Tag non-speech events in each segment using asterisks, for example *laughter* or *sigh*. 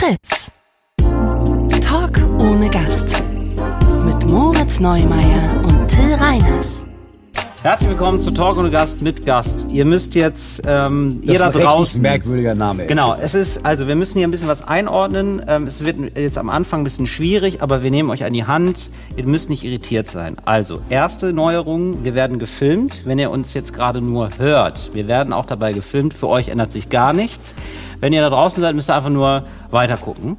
Fritz. Talk ohne Gast. Mit Moritz Neumeier und Till Reiners. Herzlich willkommen zu Talk ohne Gast mit Gast. Ihr müsst jetzt, ähm, ihr Das da ist ein richtig draußen. merkwürdiger Name. ey. Genau, es ist, also wir müssen hier ein bisschen was einordnen. Ähm, es wird jetzt am Anfang ein bisschen schwierig, aber wir nehmen euch an die Hand. Ihr müsst nicht irritiert sein. Also, erste Neuerung, wir werden gefilmt, wenn ihr uns jetzt gerade nur hört. Wir werden auch dabei gefilmt, für euch ändert sich gar nichts. Wenn ihr da draußen seid, müsst ihr einfach nur weiter gucken.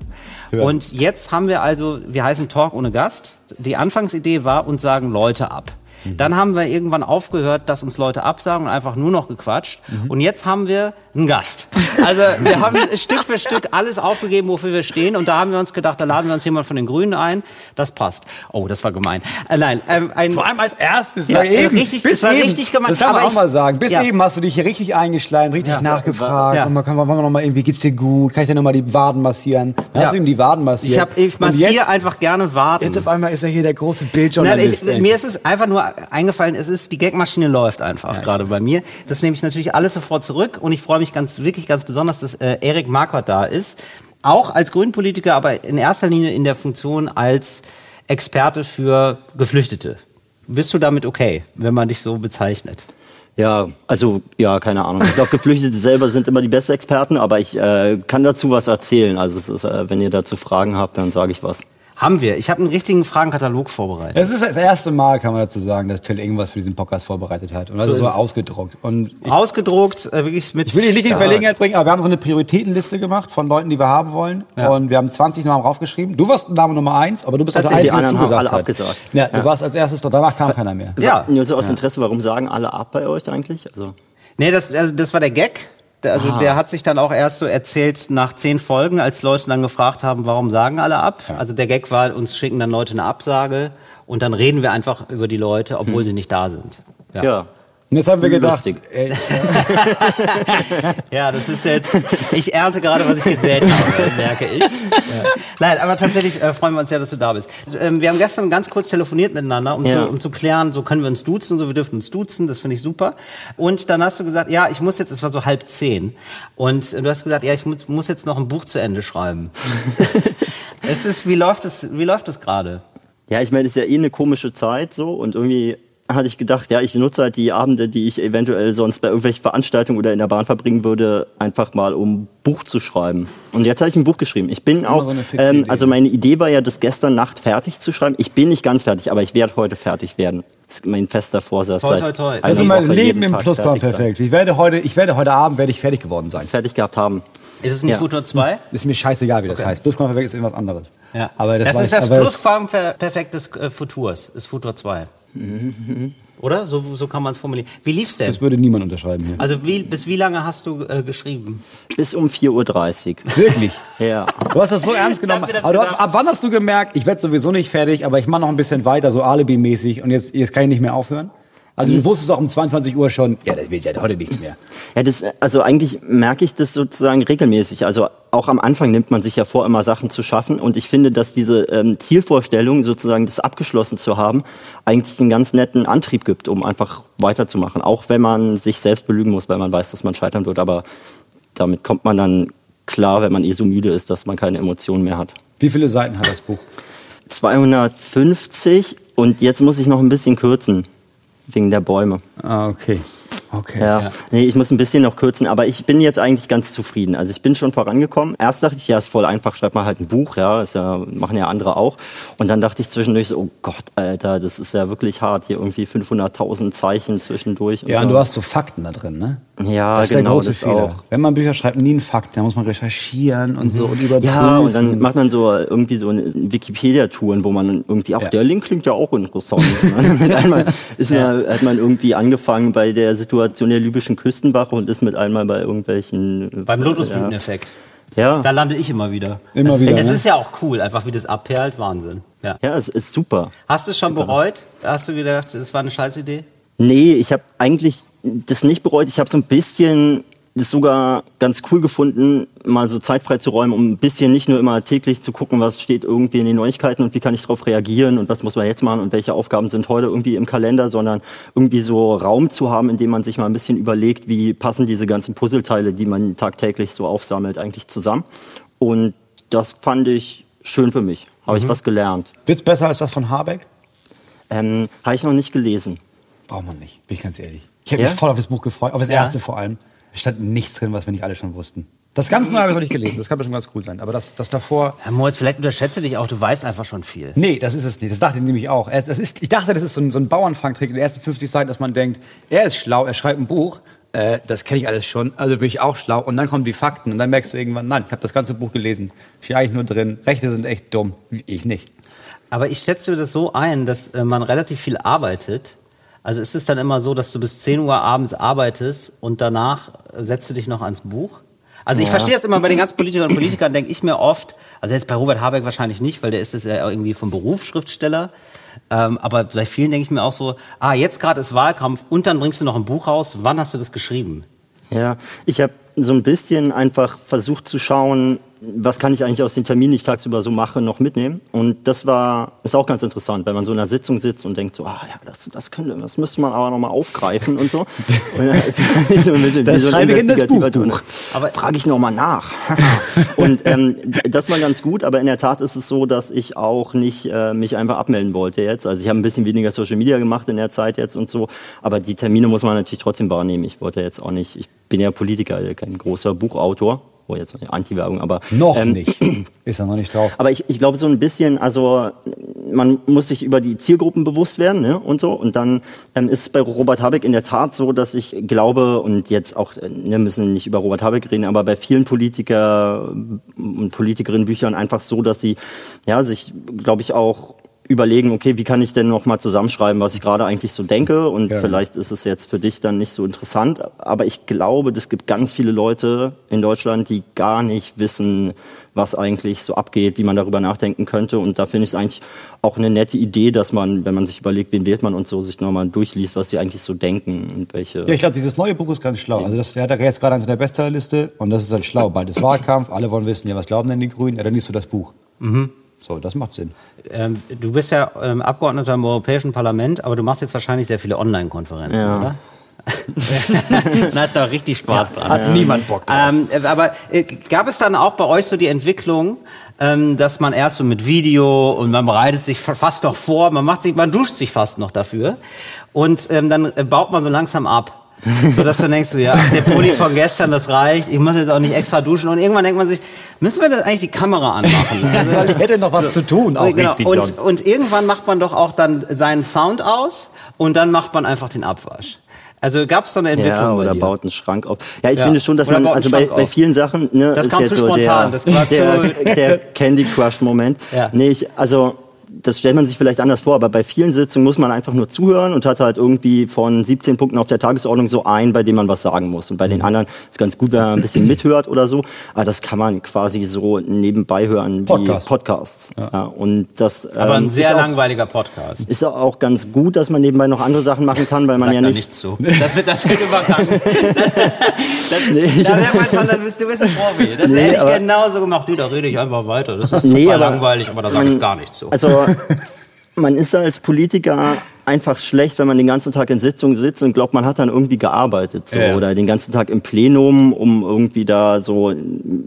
Hören. Und jetzt haben wir also, wir heißen Talk ohne Gast. Die Anfangsidee war, uns sagen Leute ab. Dann haben wir irgendwann aufgehört, dass uns Leute absagen und einfach nur noch gequatscht. Und jetzt haben wir einen Gast. Also wir haben Stück für Stück alles aufgegeben, wofür wir stehen. Und da haben wir uns gedacht, da laden wir uns jemand von den Grünen ein. Das passt. Oh, das war gemein. Äh, nein, ähm, ein, Vor allem als erstes. Ja, äh, eben, richtig- bis das war eben, richtig gemeint, Das darf man auch ich- mal sagen. Bis ja. eben hast du dich hier richtig eingeschleimt, richtig Ja. nachgefragt. Ja. Und man kann, wollen wir noch mal irgendwie, geht's dir gut? Kann ich dir noch mal die Waden massieren? Dann Ja. hast du ihm die Waden massiert. ich habe ich massiere jetzt, einfach gerne warten. jetzt auf einmal ist er hier der große Nein, Bildjournalist. ich, ey. mir ist es einfach nur eingefallen, es ist, die Gagmaschine läuft einfach ich gerade bei mir. Das nehme ich natürlich alles sofort zurück und ich freue mich ganz, wirklich ganz besonders, dass äh, Erik Marquardt da ist. Auch als Grünpolitiker, aber in erster Linie in der Funktion als Experte für Geflüchtete. Bist du damit okay, wenn man dich so bezeichnet? Ja, also ja, keine Ahnung. Ich glaube, Geflüchtete *laughs* selber sind immer die besten Experten, aber ich äh, kann dazu was erzählen. Also es ist, äh, wenn ihr dazu Fragen habt, dann sage ich was. Haben wir. Ich habe einen richtigen Fragenkatalog vorbereitet. Es ist das erste Mal, kann man dazu sagen, dass Phil irgendwas für diesen Podcast vorbereitet hat. Und das So ist so ausgedruckt. Und ich, Ausgedruckt, äh, wirklich mit. ich will dich nicht in. Verlegenheit bringen, aber wir haben so eine Prioritätenliste gemacht von Leuten, die wir haben wollen. Ja. Und wir haben 20 Namen raufgeschrieben. Du warst Name Nummer eins, aber du bist halt der Tatsächlich, Einzige, die zugesagt alle hat. abgesagt. Ja, du Ja. warst als erstes dort, danach kam keiner mehr. Ja. Nur so aus Interesse, warum sagen alle ab bei euch eigentlich? Also Nee, das, also das war der Gag. Also der hat sich dann auch erst so erzählt nach zehn Folgen, als Leute dann gefragt haben, warum sagen alle ab? Also der Gag war, uns schicken dann Leute eine Absage und dann reden wir einfach über die Leute, obwohl sie nicht da sind. ja. Und jetzt haben wir gedacht, ey, *laughs* Ja, das ist jetzt, ich ernte gerade, was ich gesät habe, merke ich. Nein, aber tatsächlich äh, freuen wir uns sehr, dass du da bist. Ähm, wir haben gestern ganz kurz telefoniert miteinander, um, Ja. zu, um zu klären, so können wir uns duzen, so wir dürfen uns duzen, das finde ich super. Und dann hast du gesagt, ja, ich muss jetzt, es war so halb zehn. Und du hast gesagt, ja, ich muss, muss jetzt noch ein Buch zu Ende schreiben. *laughs* es ist, wie läuft es, wie läuft es gerade? Ja, ich meine, es ist ja eh eine komische Zeit so und irgendwie hatte ich gedacht, ja, ich nutze halt die Abende, die ich eventuell sonst bei irgendwelchen Veranstaltungen oder in der Bahn verbringen würde, einfach mal um Buch zu schreiben. Und jetzt habe ich ein Buch geschrieben. Ich bin auch, so ähm, also meine Idee war ja, das gestern Nacht fertig zu schreiben. Ich bin nicht ganz fertig, aber ich werde heute fertig werden. Das ist mein fester Vorsatz. Toi, toi, toi. ist mein Woche Leben im sein. perfekt. Ich werde heute, ich werde heute Abend werde ich fertig geworden sein. Fertig gehabt haben. Ist es nicht Ja. Futur 2? Ist mir scheißegal, wie das Okay. heißt. Plusquam perfekt ist irgendwas anderes. Ja. Aber das, das weiß- ist das Plusquamperfekt des äh, Futurs, ist Futur 2. Oder? So, so kann man es formulieren. Wie lief's denn? Das würde niemand unterschreiben hier. Also wie, bis wie lange hast du äh, geschrieben? Bis um 4.30 Uhr. Wirklich. Ja. Du hast das so ernst genommen. Aber du, ab wann hast du gemerkt, ich werde sowieso nicht fertig, aber ich mache noch ein bisschen weiter, so Alibi-mäßig und jetzt, jetzt kann ich nicht mehr aufhören? Also du wusstest auch um 22 Uhr schon, ja, das wird ja heute nichts mehr. Ja, das, also eigentlich merke ich das sozusagen regelmäßig. Also auch am Anfang nimmt man sich ja vor, immer Sachen zu schaffen. Und ich finde, dass diese ähm, Zielvorstellung, sozusagen das abgeschlossen zu haben, eigentlich einen ganz netten Antrieb gibt, um einfach weiterzumachen. Auch wenn man sich selbst belügen muss, weil man weiß, dass man scheitern wird. Aber damit kommt man dann klar, wenn man eh so müde ist, dass man keine Emotionen mehr hat. Wie viele Seiten hat das Buch? 250 und jetzt muss ich noch ein bisschen kürzen. Wegen der Bäume. Ah, okay. Okay. Ja. Nee, ich muss ein bisschen noch kürzen, aber ich bin jetzt eigentlich ganz zufrieden. Also ich bin schon vorangekommen. Erst dachte ich, ja, ist voll einfach, schreib mal halt ein Buch, ja, ist ja, machen ja andere auch. Und dann dachte ich zwischendurch so, oh Gott, Alter, das ist ja wirklich hart, hier irgendwie 500.000 Zeichen zwischendurch. Ja, so. und du hast so Fakten da drin, ne? Ja, Das ist genau, der große das Fehler. auch. Wenn man Bücher schreibt, nie einen Fakt, da muss man recherchieren und so und überprüfen. Ja, und dann macht man so irgendwie so eine Wikipedia-Touren, wo man irgendwie, ach, Ja. der Link klingt ja auch interessant. *laughs* mit einmal ist man, hat man irgendwie angefangen bei der Situation der libyschen Küstenwache und ist mit einmal bei irgendwelchen... Beim Lotusblüteneffekt. Ja. Da lande ich immer wieder. Immer das, wieder, Es ne? ist ja auch cool, einfach wie das abperlt, Wahnsinn. Ja. Ja, es ist super. Hast du es schon bereut? Hast du gedacht, es war eine Scheißidee? Nee, ich habe eigentlich das nicht bereut. Ich habe so ein bisschen das sogar ganz cool gefunden, mal so Zeit frei zu räumen, um ein bisschen nicht nur immer täglich zu gucken, was steht irgendwie in den Neuigkeiten und wie kann ich darauf reagieren und was muss man jetzt machen und welche Aufgaben sind heute irgendwie im Kalender, sondern irgendwie so Raum zu haben, in dem man sich mal ein bisschen überlegt, wie passen diese ganzen Puzzleteile, die man tagtäglich so aufsammelt, eigentlich zusammen. Und das fand ich schön für mich. Habe ich was gelernt. Wird's besser als das von Habeck? Ähm, Habe ich noch nicht gelesen. Braucht man nicht, bin ich ganz ehrlich. Ich habe Ja? mich voll auf das Buch gefreut, auf das Ja. erste vor allem. Es stand nichts drin, was wir nicht alle schon wussten. Das ganz Neue *laughs* habe ich noch nicht gelesen, das kann schon ganz cool sein. Aber das, das davor, Herr Moritz, vielleicht unterschätze dich auch, du weißt einfach schon viel. nee, das ist es nicht. Das dachte ich nämlich auch. Es, es ist, ich dachte, das ist so ein, so ein Bauernfangtrick in den ersten 50 Seiten, dass man denkt, er ist schlau, er schreibt ein Buch, äh, das kenne ich alles schon, also bin ich auch schlau. Und dann kommen die Fakten und dann merkst du irgendwann, nein, ich habe das ganze Buch gelesen. Steht eigentlich nur drin, Rechte sind echt dumm. Ich nicht. Aber ich schätze das so ein, dass äh, man relativ viel arbeitet. Also ist es dann immer so, dass du bis 10 Uhr abends arbeitest und danach äh, setzt du dich noch ans Buch? Also ich verstehe das immer bei den ganzen Politikern und Politikern, denke ich mir oft, also jetzt bei Robert Habeck wahrscheinlich nicht, weil der ist es ja irgendwie vom Beruf Schriftsteller. Ähm, aber bei vielen denke ich mir auch so, ah, jetzt gerade ist Wahlkampf und dann bringst du noch ein Buch raus. Wann hast du das geschrieben? Ja, ich habe so ein bisschen einfach versucht zu schauen, was kann ich eigentlich aus den Terminen, die ich tagsüber so mache, noch mitnehmen. Und das war, ist auch ganz interessant, wenn man so in einer Sitzung sitzt und denkt so, ah ja, das, das könnte, das müsste man aber nochmal aufgreifen und so. *laughs* Und dann, *laughs* so bisschen Das so schreibe ich in das Buchbuch. Ton. Aber frage ich nochmal nach. *laughs* und ähm, das war ganz gut, aber in der Tat ist es so, dass ich auch nicht äh, mich einfach abmelden wollte jetzt. Also ich habe ein bisschen weniger Social Media gemacht in der Zeit jetzt und so, aber die Termine muss man natürlich trotzdem wahrnehmen. Ich wollte jetzt auch nicht, ich bin ja Politiker, kein großer Buchautor. Oh, jetzt Anti-Werbung, aber Noch ähm, nicht. *clears throat* Ist er noch nicht draußen. aber ich, ich glaube so ein bisschen, also man muss sich über die Zielgruppen bewusst werden ne, und so. Und dann ähm, ist es bei Robert Habeck in der Tat so, dass ich glaube und jetzt auch, äh, wir müssen nicht über Robert Habeck reden, aber bei vielen Politiker und Politikerinnen Büchern einfach so, dass sie ja sich, glaube ich, auch überlegen, okay, wie kann ich denn noch mal zusammenschreiben, was ich gerade eigentlich so denke und Ja. vielleicht ist es jetzt für dich dann nicht so interessant, aber ich glaube, es gibt ganz viele Leute in Deutschland, die gar nicht wissen, was eigentlich so abgeht, wie man darüber nachdenken könnte und da finde ich es eigentlich auch eine nette Idee, dass man, wenn man sich überlegt, wen wählt man und so, sich nochmal durchliest, was die eigentlich so denken und welche... Ja, ich glaube, dieses neue Buch ist ganz schlau. Also das der hat er jetzt gerade an seiner Bestsellerliste und das ist halt schlau. Bald ist Wahlkampf, alle wollen wissen, ja, was glauben denn die Grünen? Ja, dann liest du das Buch. So, das macht Sinn. Ähm, du bist ja ähm, Abgeordneter im Europäischen Parlament, aber du machst jetzt wahrscheinlich sehr viele Online-Konferenzen, Ja. oder? da hat's auch richtig Spaß dran. Hat niemand Bock drauf. Ähm, äh, aber äh, gab es dann auch bei euch so die Entwicklung, ähm, dass man erst so mit Video und man bereitet sich fa- fast noch vor, man macht sich, man duscht sich fast noch dafür und ähm, dann äh, baut man so langsam ab. So dass du denkst, so, ja, der Pulli von gestern, das reicht, ich muss jetzt auch nicht extra duschen und irgendwann denkt man sich, müssen wir das eigentlich die Kamera anmachen? *laughs* Also, Weil ich hätte noch was zu tun, auch genau. richtig und, sonst. und irgendwann macht man doch auch dann seinen Sound aus und dann macht man einfach den Abwasch. Also gab es so eine Entwicklung Ja, bei oder dir? baut einen Schrank auf. Ja, ich Ja. finde schon, dass Oder man, also bei, bei vielen Sachen, ne, Das ist kam jetzt zu so spontan, der, das war *laughs* der, zu- der Candy Crush Moment. Ja. Nee, ich, also, das stellt man sich vielleicht anders vor, aber bei vielen Sitzungen muss man einfach nur zuhören und hat halt irgendwie von 17 Punkten auf der Tagesordnung so einen, bei dem man was sagen muss. Und bei Mhm. den anderen ist ganz gut, wenn man ein bisschen mithört oder so. Aber das kann man quasi so nebenbei hören wie Podcast. Podcasts. Ja. und das, Aber ein ähm, sehr langweiliger Podcast. ist auch ganz gut, dass man nebenbei noch andere Sachen machen kann, weil man Sag ja nicht nicht zu. Das wird, das wird ist, *laughs* Nee. Da merkt man schon, das bist, du bist ein Profi. Das Nee, hätte ich genauso gemacht. Du, da rede ich einfach weiter. Das ist Nee, super aber langweilig, aber da sage ich gar nichts zu. Also *laughs* man ist als Politiker einfach schlecht, wenn man den ganzen Tag in Sitzungen sitzt und glaubt, man hat dann irgendwie gearbeitet so, Ja. oder den ganzen Tag im Plenum, um irgendwie da so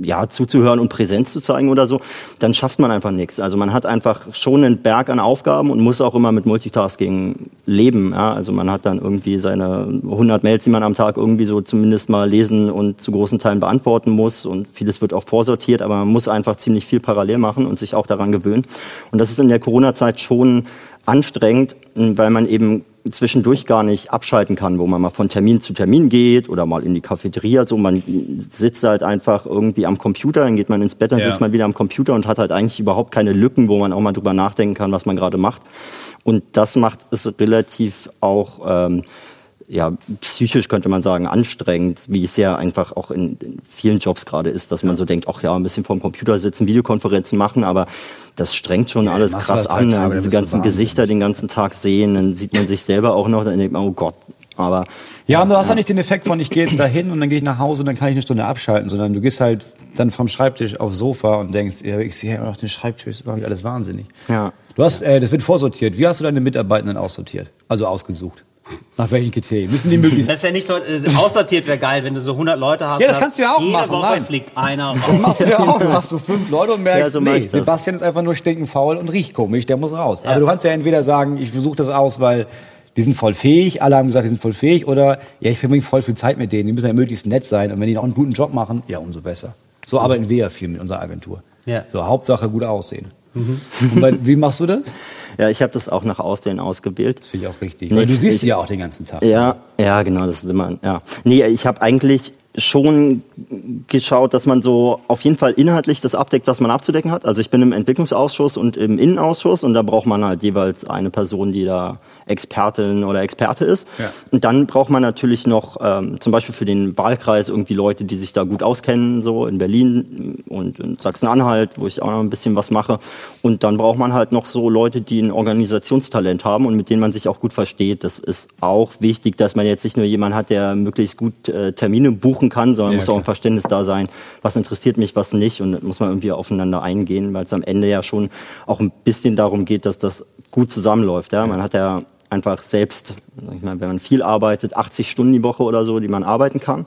ja zuzuhören und Präsenz zu zeigen oder so, dann schafft man einfach nichts. Also man hat einfach schon einen Berg an Aufgaben und muss auch immer mit Multitasking leben. Ja? Also man hat dann irgendwie seine 100 Mails, die man am Tag irgendwie so zumindest mal lesen und zu großen Teilen beantworten muss und vieles wird auch vorsortiert, aber man muss einfach ziemlich viel parallel machen und sich auch daran gewöhnen. Und das ist in der Corona-Zeit schon anstrengend, weil man eben zwischendurch gar nicht abschalten kann, wo man mal von Termin zu Termin geht oder mal in die Cafeteria, so man sitzt halt einfach irgendwie am Computer, dann geht man ins Bett, dann Ja. sitzt man wieder am Computer und hat halt eigentlich überhaupt keine Lücken, wo man auch mal drüber nachdenken kann, was man gerade macht. Und das macht es relativ auch ähm, ja, psychisch könnte man sagen, anstrengend, wie es ja einfach auch in, in vielen Jobs gerade ist, dass man so denkt, ach ja, ein bisschen vorm Computer sitzen, Videokonferenzen machen, aber das strengt schon alles machst du krass an. Tage, Diese ganzen. Gesichter den ganzen Tag sehen, dann sieht man sich selber auch noch, dann denkt man, oh Gott, aber Ja, und du hast ja nicht den Effekt von, ich gehe jetzt da hin und dann gehe ich nach Hause und dann kann ich eine Stunde abschalten, sondern du gehst halt dann vom Schreibtisch aufs Sofa und denkst, ja, ich sehe ja noch den Schreibtisch, das mich alles wahnsinnig. Ja. Du hast, äh, das wird vorsortiert. Wie hast du deine Mitarbeitenden aussortiert? Also ausgesucht? Nach welchen Kriterien? Müssen die möglichst. Das ist ja nicht so, äh, aussortiert wäre geil, wenn du so 100 Leute hast. Ja, das kannst du ja auch jede machen, Woche nein. fliegt einer Das raus. machst du ja auch. Du machst so fünf Leute und merkst, Ja, so nee, das. Sebastian ist einfach nur stinkenfaul und riecht komisch, der muss raus. Ja. Aber du kannst ja entweder sagen, ich versuche das aus, weil die sind voll fähig, alle haben gesagt, die sind voll fähig, oder ja, ich verbringe voll viel Zeit mit denen, die müssen ja möglichst nett sein und wenn die noch einen guten Job machen, ja, umso besser. So arbeiten wir ja viel mit unserer Agentur. Ja. So, Hauptsache gut aussehen. Und bei, wie machst du das? Ja, ich habe das auch nach Aussehen ausgewählt. Das finde ich auch richtig. Nee, Weil du siehst ich- sie ja auch den ganzen Tag. Ja, ja, genau, das will man. Ja. Nee, ich habe eigentlich schon geschaut, dass man so auf jeden Fall inhaltlich das abdeckt, was man abzudecken hat. Also ich bin im Entwicklungsausschuss und im Innenausschuss und da braucht man halt jeweils eine Person, die da Expertin oder Experte ist. Ja. Und dann braucht man natürlich noch ähm, zum Beispiel für den Wahlkreis irgendwie Leute, die sich da gut auskennen, so in Berlin und in Sachsen-Anhalt, wo ich auch noch ein bisschen was mache. Und dann braucht man halt noch so Leute, die ein Organisationstalent haben und mit denen man sich auch gut versteht. Das ist auch wichtig, dass man jetzt nicht nur jemanden hat, der möglichst gut äh, Termine buchen kann, sondern Ja, muss auch klar. ein Verständnis da sein, was interessiert mich, was nicht. Und muss man irgendwie aufeinander eingehen, weil es am Ende ja schon auch ein bisschen darum geht, dass das gut zusammenläuft. Ja? Man hat ja einfach selbst, ich mal, wenn man viel arbeitet, 80 Stunden die Woche oder so, die man arbeiten kann.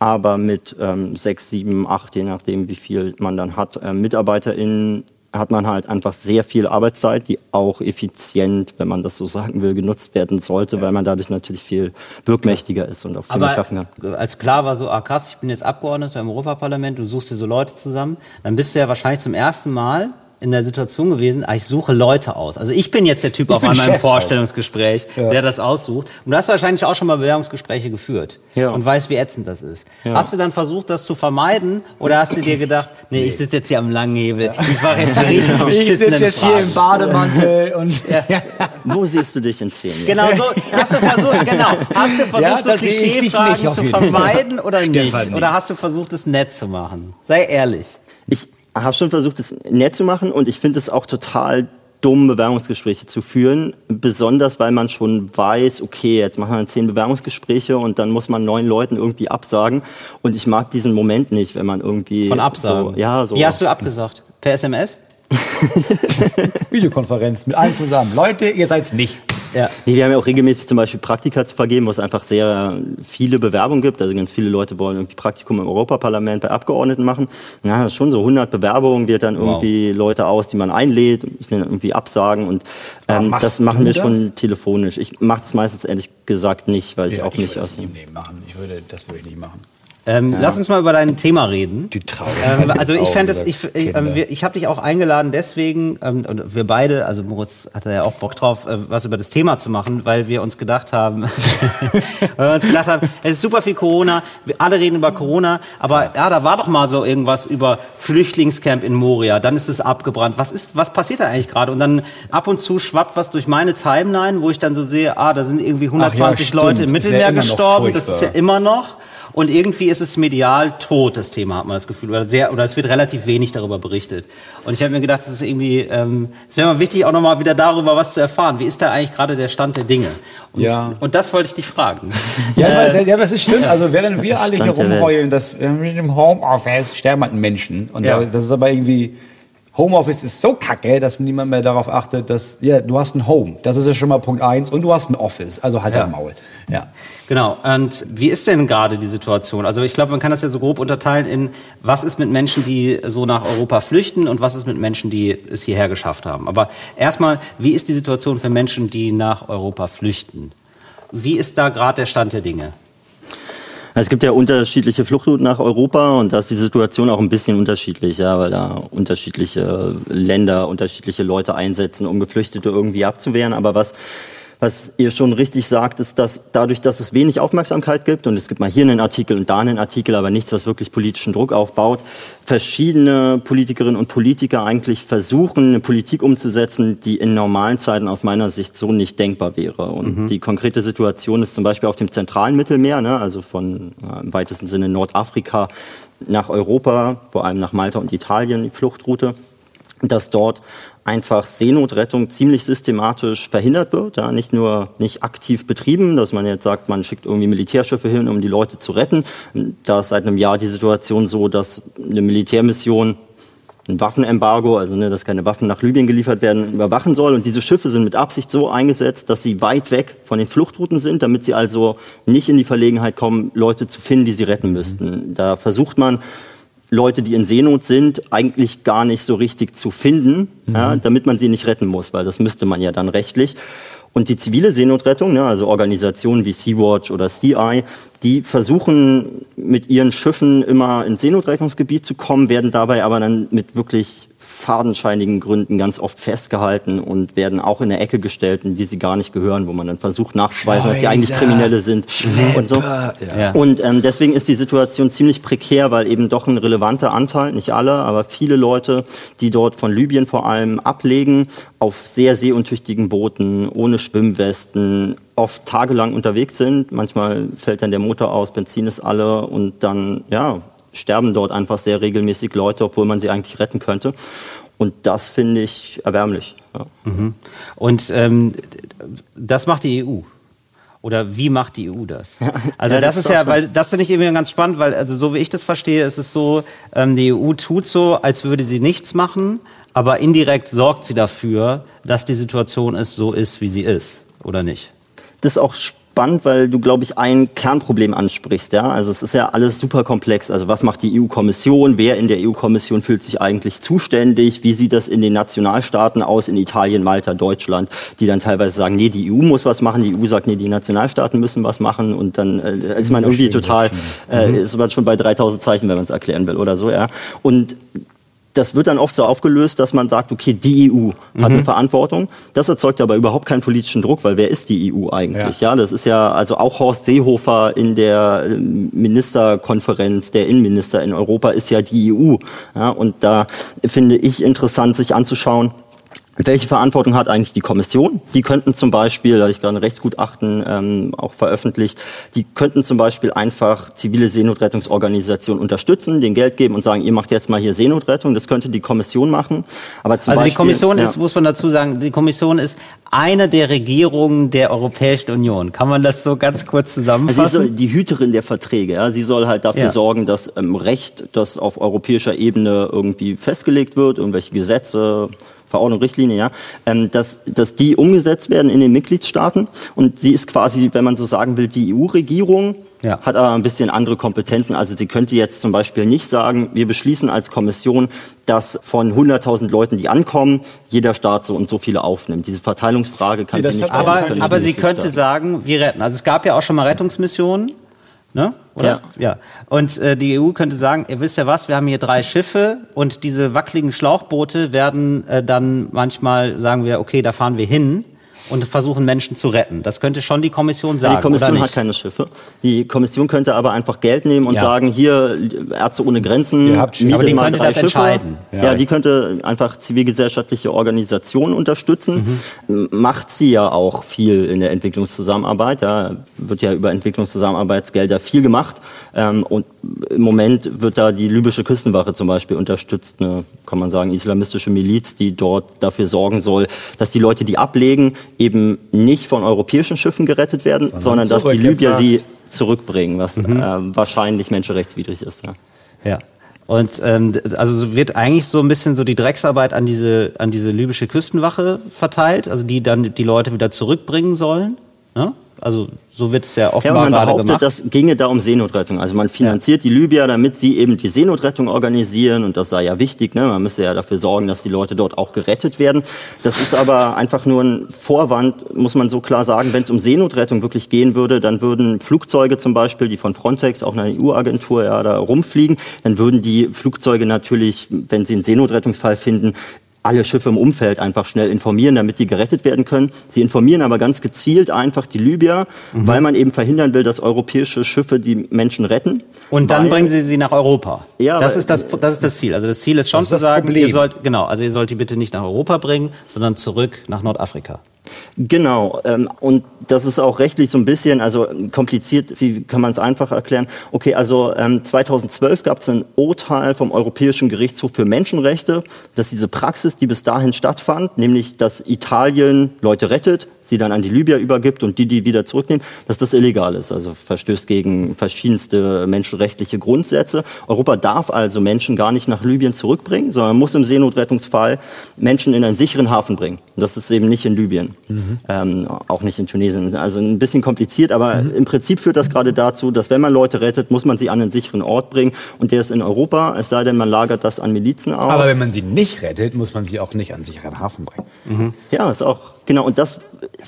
Aber mit ähm, sechs, sieben, acht, je nachdem, wie viel man dann hat, äh, MitarbeiterInnen hat man halt einfach sehr viel Arbeitszeit, die auch effizient, wenn man das so sagen will, genutzt werden sollte, weil man dadurch natürlich viel wirkmächtiger ist und auch viel mehr schaffen kann. als klar war so, ah krass, ich bin jetzt Abgeordneter im Europaparlament, du suchst dir so Leute zusammen, dann bist du ja wahrscheinlich zum ersten Mal in der Situation gewesen, ah, ich suche Leute aus. Also ich bin jetzt der Typ auf bin einmal im Vorstellungsgespräch, Ja. der das aussucht. Und du hast wahrscheinlich auch schon mal Bewerbungsgespräche geführt Ja. und weißt, wie ätzend das ist. Ja. Hast du dann versucht, das zu vermeiden oder hast du dir gedacht, nee, ich sitze jetzt hier am langen Hebel, ich war *laughs* jetzt richtig beschissenen Fragen. Bademantel *laughs* und *laughs* Wo siehst du dich in zehn Jahren? Genau so, hast du versucht, genau, hast du versucht, Ja, so ich Klischeefragen auf zu vermeiden oder nicht? Oder hast du versucht, es nett zu machen? Sei ehrlich. Ich habe schon versucht, es nett zu machen und ich finde es auch total dumm, Bewerbungsgespräche zu führen. Besonders, weil man schon weiß, okay, jetzt machen wir zehn Bewerbungsgespräche und dann muss man neun Leuten irgendwie absagen. Und ich mag diesen Moment nicht, wenn man irgendwie Von Absagen. So, ja, so. Wie hast du abgesagt? Per SMS? *laughs* Videokonferenz mit allen zusammen. Leute, ihr seid's nicht. Ja. Nee, wir haben ja auch regelmäßig zum Beispiel Praktika zu vergeben, wo es einfach sehr viele Bewerbungen gibt. Also ganz viele Leute wollen irgendwie Praktikum im Europaparlament bei Abgeordneten machen. Ja, schon so 100 Bewerbungen wird dann irgendwie Leute aus, die man einlädt, müssen dann irgendwie absagen und ähm, machst das machen wir das? schon telefonisch. Ich mache das meistens ehrlich gesagt nicht, weil ich auch nicht würde aus das nie im Leben machen. Ich würde, das würde ich nicht machen. Ähm, Lass uns mal über dein Thema reden. Die Traurigkeit Ähm, also ich fände es, ich, ich, ähm, wir- ich habe dich auch eingeladen deswegen, ähm, und wir beide, also Moritz hatte ja auch Bock drauf, äh, was über das Thema zu machen, weil wir uns gedacht haben, *laughs* weil wir uns gedacht haben, es ist super viel Corona, wir alle reden über Corona, aber ja, da war doch mal so irgendwas über Flüchtlingscamp in Moria, dann ist es abgebrannt. Was ist, was passiert da eigentlich gerade? Und dann ab und zu schwappt was durch meine Timeline, wo ich dann so sehe, ah, da sind irgendwie 120 stimmt. Leute im ja Mittelmeer noch gestorben, das ist ja immer noch. Und irgendwie ist es medial tot, das Thema, hat man das Gefühl. Oder, sehr, oder es wird relativ wenig darüber berichtet. Und ich habe mir gedacht, es ist irgendwie, ähm, es wäre mal wichtig, auch nochmal wieder darüber was zu erfahren. Wie ist da eigentlich gerade der Stand der Dinge? Und, Ja. und das wollte ich dich fragen. Ja, weil, ja, das ist stimmt. Also während wir alle hier rumheulen, dass äh, mit dem Homeoffice sterben halt Menschen. Und Ja. da- das ist aber irgendwie, Homeoffice ist so kacke, dass niemand mehr darauf achtet, dass, ja, du hast ein Home. Das ist ja schon mal Punkt eins. Und du hast ein Office. Also halt Ja. dein Maul. Ja. Genau. Und wie ist denn gerade die Situation? Also ich glaube, man kann das ja so grob unterteilen in, was ist mit Menschen, die so nach Europa flüchten und was ist mit Menschen, die es hierher geschafft haben. Aber erstmal, wie ist die Situation für Menschen, die nach Europa flüchten? Wie ist da gerade der Stand der Dinge? Es gibt ja unterschiedliche Fluchtrouten nach Europa und da ist die Situation auch ein bisschen unterschiedlich, ja, weil da unterschiedliche Länder, unterschiedliche Leute einsetzen, um Geflüchtete irgendwie abzuwehren. Aber was was ihr schon richtig sagt, ist, dass dadurch, dass es wenig Aufmerksamkeit gibt und es gibt mal hier einen Artikel und da einen Artikel, aber nichts, was wirklich politischen Druck aufbaut, verschiedene Politikerinnen und Politiker eigentlich versuchen, eine Politik umzusetzen, die in normalen Zeiten aus meiner Sicht so nicht denkbar wäre. Und die konkrete Situation ist zum Beispiel auf dem zentralen Mittelmeer, ne, also von äh, im weitesten Sinne Nordafrika nach Europa, vor allem nach Malta und Italien, die Fluchtroute dass dort einfach Seenotrettung ziemlich systematisch verhindert wird, ja, nicht nur nicht aktiv betrieben, dass man jetzt sagt, man schickt irgendwie Militärschiffe hin, um die Leute zu retten. Da ist seit einem Jahr die Situation so, dass eine Militärmission ein Waffenembargo, also ne, dass keine Waffen nach Libyen geliefert werden, überwachen soll. Und diese Schiffe sind mit Absicht so eingesetzt, dass sie weit weg von den Fluchtrouten sind, damit sie also nicht in die Verlegenheit kommen, Leute zu finden, die sie retten müssten. Da versucht man, Leute, die in Seenot sind, eigentlich gar nicht so richtig zu finden, mhm. ja, damit man sie nicht retten muss, weil das müsste man ja dann rechtlich. Und die zivile Seenotrettung, ne, also Organisationen wie Sea-Watch oder Sea-Eye, die versuchen mit ihren Schiffen immer ins Seenotrettungsgebiet zu kommen, werden dabei aber dann mit wirklich fadenscheinigen Gründen ganz oft festgehalten und werden auch in der Ecke gestellt, in die sie gar nicht gehören, wo man dann versucht nachzuweisen, dass sie eigentlich Kriminelle sind Schlepper. und so. Ja. Und ähm, deswegen ist die Situation ziemlich prekär, weil eben doch ein relevanter Anteil, nicht alle, aber viele Leute, die dort von Libyen vor allem ablegen, auf sehr seeuntüchtigen Booten, ohne Schwimmwesten, oft tagelang unterwegs sind. Manchmal fällt dann der Motor aus, Benzin ist alle und dann, ja, sterben dort einfach sehr regelmäßig Leute, obwohl man sie eigentlich retten könnte. Und das finde ich erbärmlich. Ja. Mhm. Und ähm, das macht die EU. Oder wie macht die EU das? Also ja, das, das, ist ja, weil das finde ich irgendwie ganz spannend, weil also so wie ich das verstehe, ist es so, ähm, die EU tut so, als würde sie nichts machen, aber indirekt sorgt sie dafür, dass die Situation ist, so ist, wie sie ist, oder nicht? Das ist auch spannend, weil du, glaube ich, ein Kernproblem ansprichst. Ja? Also es ist ja alles super komplex. Also was macht die EU-Kommission? Wer in der EU-Kommission fühlt sich eigentlich zuständig? Wie sieht das in den Nationalstaaten aus, in Italien, Malta, Deutschland, die dann teilweise sagen, nee, die EU muss was machen, die EU sagt, nee, die Nationalstaaten müssen was machen und dann äh, ist man irgendwie total, äh, ist man schon bei 3000 Zeichen, wenn man es erklären will oder so. Ja? Und das wird dann oft so aufgelöst, dass man sagt, okay, die EU hat mhm. eine Verantwortung. Das erzeugt aber überhaupt keinen politischen Druck, weil wer ist die EU eigentlich? Ja, ja das ist ja also auch Horst Seehofer in der ähm, Ministerkonferenz, der Innenminister in Europa ist ja die EU. Ja, und da finde ich interessant, sich anzuschauen, welche Verantwortung hat eigentlich die Kommission? Die könnten zum Beispiel, da habe ich gerade ein Rechtsgutachten ähm, auch veröffentlicht, die könnten zum Beispiel einfach zivile Seenotrettungsorganisationen unterstützen, den Geld geben und sagen, ihr macht jetzt mal hier Seenotrettung. Das könnte die Kommission machen. Aber zum also Beispiel, die Kommission ja, ist, muss man dazu sagen, die Kommission ist eine der Regierungen der Europäischen Union. Kann man das so ganz kurz zusammenfassen? Also sie soll die Hüterin der Verträge. Ja? Sie soll halt dafür ja. sorgen, dass ähm, Recht, das auf europäischer Ebene irgendwie festgelegt wird, irgendwelche Gesetze, Verordnung, Richtlinie, ja, ähm, dass, dass die umgesetzt werden in den Mitgliedstaaten. Und sie ist quasi, wenn man so sagen will, die EU-Regierung, ja. hat aber ein bisschen andere Kompetenzen. Also sie könnte jetzt zum Beispiel nicht sagen, wir beschließen als Kommission, dass von 100.000 Leuten, die ankommen, jeder Staat so und so viele aufnimmt. Diese Verteilungsfrage kann nee, sie nicht. Aber, aber sie könnte sagen, wir retten. Also es gab ja auch schon mal Rettungsmissionen. Ne? Oder? Ja. ja. Und äh, die EU könnte sagen, ihr wisst ja was, wir haben hier drei Schiffe und diese wackeligen Schlauchboote werden äh, dann manchmal, sagen wir, okay, da fahren wir hin und versuchen Menschen zu retten. Das könnte schon die Kommission sagen. Ja, die Kommission hat keine Schiffe. Die Kommission könnte aber einfach Geld nehmen und ja. sagen, hier Ärzte ohne Grenzen, Ihr habt aber die mal könnte drei das Schiffe. entscheiden. Ja. ja. die könnte einfach zivilgesellschaftliche Organisationen unterstützen. Mhm. Macht sie ja auch viel in der Entwicklungszusammenarbeit. Da wird ja über Entwicklungszusammenarbeitsgelder viel gemacht. Ähm, und im Moment wird da die libysche Küstenwache zum Beispiel unterstützt, eine, kann man sagen, islamistische Miliz, die dort dafür sorgen soll, dass die Leute, die ablegen, eben nicht von europäischen Schiffen gerettet werden, sondern, sondern dass die Libyer sie zurückbringen, was mhm. äh, wahrscheinlich menschenrechtswidrig ist. Ja. ja. Und ähm, also wird eigentlich so ein bisschen so die Drecksarbeit an diese an diese libysche Küstenwache verteilt, also die dann die Leute wieder zurückbringen sollen. Ne? Also so wird es ja offenbar ja, man behauptet, gemacht. das ginge da um Seenotrettung. Also man finanziert ja. die Libyer, damit sie eben die Seenotrettung organisieren und das sei ja wichtig. Ne? Man müsse ja dafür sorgen, dass die Leute dort auch gerettet werden. Das ist aber einfach nur ein Vorwand, muss man so klar sagen. Wenn es um Seenotrettung wirklich gehen würde, dann würden Flugzeuge zum Beispiel, die von Frontex, auch einer EU-Agentur, ja da rumfliegen, dann würden die Flugzeuge natürlich, wenn sie einen Seenotrettungsfall finden, alle Schiffe im Umfeld einfach schnell informieren, damit die gerettet werden können. Sie informieren aber ganz gezielt einfach die Libyer, mhm. weil man eben verhindern will, dass europäische Schiffe die Menschen retten. Und dann weil, bringen sie sie nach Europa. Ja, das ist das, das ist das Ziel. Also das Ziel ist schon zu sagen, Problem. ihr sollt, genau, also ihr sollt die bitte nicht nach Europa bringen, sondern zurück nach Nordafrika. Genau, ähm, und das ist auch rechtlich so ein bisschen, also kompliziert, wie kann man es einfach erklären? Okay, also ähm, 2012 gab es ein Urteil vom Europäischen Gerichtshof für Menschenrechte, dass diese Praxis, die bis dahin stattfand, nämlich dass Italien Leute rettet, sie dann an die Libyer übergibt und die die wieder zurücknehmen, dass das illegal ist. Also verstößt gegen verschiedenste menschenrechtliche Grundsätze. Europa darf also Menschen gar nicht nach Libyen zurückbringen, sondern muss im Seenotrettungsfall Menschen in einen sicheren Hafen bringen. Das ist eben nicht in Libyen, mhm. ähm, auch nicht in Tunesien. Also ein bisschen kompliziert, aber mhm. im Prinzip führt das gerade dazu, dass wenn man Leute rettet, muss man sie an einen sicheren Ort bringen und der ist in Europa, es sei denn, man lagert das an Milizen aus. Aber wenn man sie nicht rettet, muss man sie auch nicht an einen sicheren Hafen bringen. Mhm. Ja, ist auch Genau, und das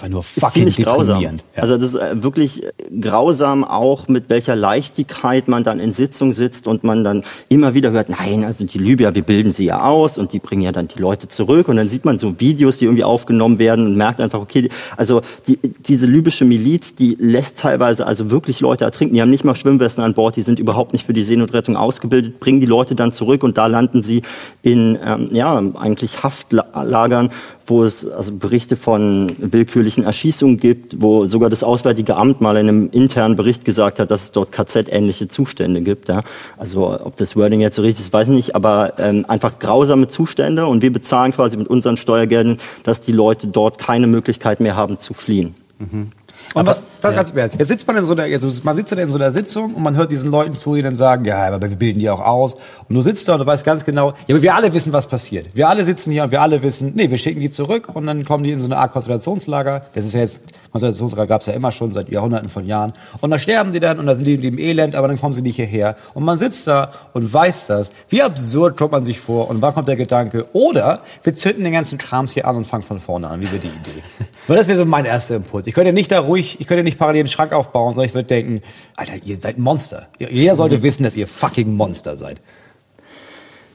nur ist ziemlich grausam. Ja. Also das ist äh, wirklich grausam auch, mit welcher Leichtigkeit man dann in Sitzung sitzt und man dann immer wieder hört, nein, also die Libyer, wir bilden sie ja aus und die bringen ja dann die Leute zurück und dann sieht man so Videos, die irgendwie aufgenommen werden und merkt einfach, okay, also die, diese libysche Miliz, die lässt teilweise also wirklich Leute ertrinken, die haben nicht mal Schwimmwesten an Bord, die sind überhaupt nicht für die Seenotrettung ausgebildet, bringen die Leute dann zurück und da landen sie in, ähm, ja, eigentlich Haftlagern, wo es also Berichte von willkürlichen Erschießungen gibt, wo sogar das Auswärtige Amt mal in einem internen Bericht gesagt hat, dass es dort KZ-ähnliche Zustände gibt. Ja. Also ob das Wording jetzt so richtig ist, weiß ich nicht, aber ähm, einfach grausame Zustände und wir bezahlen quasi mit unseren Steuergeldern, dass die Leute dort keine Möglichkeit mehr haben zu fliehen. Mhm. Und was, was ja. ernst, jetzt sitzt man in so einer, man sitzt in so einer Sitzung und man hört diesen Leuten zu, die dann sagen, ja, aber wir bilden die auch aus. Und du sitzt da und du weißt ganz genau, ja, aber wir alle wissen, was passiert. Wir alle sitzen hier und wir alle wissen, nee, wir schicken die zurück und dann kommen die in so eine Art Konzentrationslager. Das ist ja jetzt, Konzentrationslager gab es ja immer schon seit Jahrhunderten von Jahren. Und da sterben die dann und da sind die im Elend, aber dann kommen sie nicht hierher. Und man sitzt da und weiß das. Wie absurd kommt man sich vor und wann kommt der Gedanke? Oder wir zünden den ganzen Krams hier an und fangen von vorne an. Wie wäre die Idee? *laughs* Weil das wäre so mein erster Impuls. Ich könnte nicht da ruhig, ich könnte nicht parallel einen Schrank aufbauen, sondern ich würde denken, Alter, ihr seid Monster. Jeder sollte mhm. wissen, dass ihr fucking Monster seid.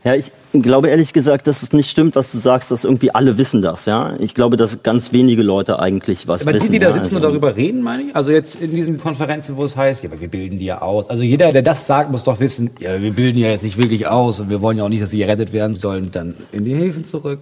Ja, ich glaube ehrlich gesagt, dass es nicht stimmt, was du sagst, dass irgendwie alle wissen das, ja. Ich glaube, dass ganz wenige Leute eigentlich was aber wissen. Aber die, die da sitzen also, und darüber reden, meine ich? Also jetzt in diesen Konferenzen, wo es heißt, ja, aber wir bilden die ja aus. Also jeder, der das sagt, muss doch wissen, ja, wir bilden ja jetzt nicht wirklich aus und wir wollen ja auch nicht, dass sie gerettet werden sollen, dann in die Häfen zurück.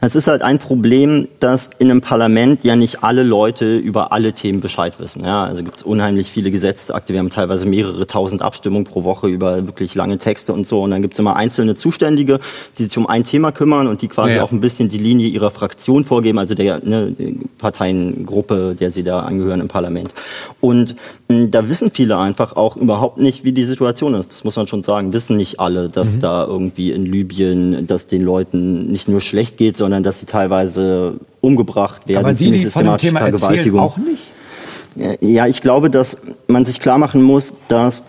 Es ist halt ein Problem, dass in einem Parlament ja nicht alle Leute über alle Themen Bescheid wissen. Ja, also gibt es unheimlich viele Gesetzesakte. Wir haben teilweise mehrere tausend Abstimmungen pro Woche über wirklich lange Texte und so. Und dann gibt es immer einzelne Zuständige, die sich um ein Thema kümmern und die quasi ja. auch ein bisschen die Linie ihrer Fraktion vorgeben, also der ne, Parteiengruppe, der sie da angehören im Parlament. Und mh, hm, da wissen viele einfach auch überhaupt nicht, wie die Situation ist. Das muss man schon sagen. Wissen nicht alle, dass mhm. da irgendwie in Libyen, dass den Leuten nicht nur schlecht geht, sondern dass sie teilweise umgebracht werden, Aber die, ziemlich systematische Vergewaltigung. Auch nicht? Ja, ich glaube, dass man sich klar machen muss, dass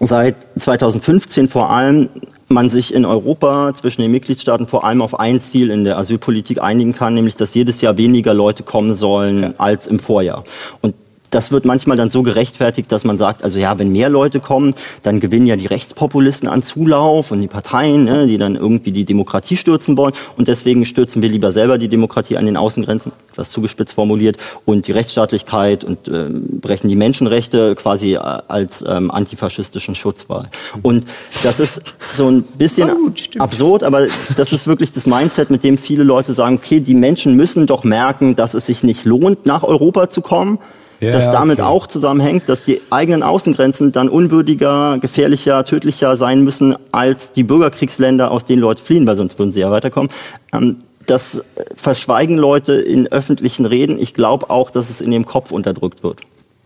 seit 2015 vor allem man sich in Europa zwischen den Mitgliedstaaten vor allem auf ein Ziel in der Asylpolitik einigen kann, nämlich dass jedes Jahr weniger Leute kommen sollen ja. als im Vorjahr. Und das wird manchmal dann so gerechtfertigt, dass man sagt, also ja, wenn mehr Leute kommen, dann gewinnen ja die Rechtspopulisten an Zulauf und die Parteien, ne, die dann irgendwie die Demokratie stürzen wollen. Und deswegen stürzen wir lieber selber die Demokratie an den Außengrenzen, etwas zugespitzt formuliert, und die Rechtsstaatlichkeit und äh, brechen die Menschenrechte quasi äh, als ähm, antifaschistischen Schutz wahr. Und das ist so ein bisschen oh, absurd, aber das ist wirklich das Mindset, mit dem viele Leute sagen, okay, die Menschen müssen doch merken, dass es sich nicht lohnt, nach Europa zu kommen ja, das damit okay. auch zusammenhängt, dass die eigenen Außengrenzen dann unwürdiger, gefährlicher, tödlicher sein müssen als die Bürgerkriegsländer, aus denen Leute fliehen, weil sonst würden sie ja weiterkommen. Ähm, das verschweigen Leute in öffentlichen Reden. Ich glaube auch, dass es in ihrem Kopf unterdrückt wird.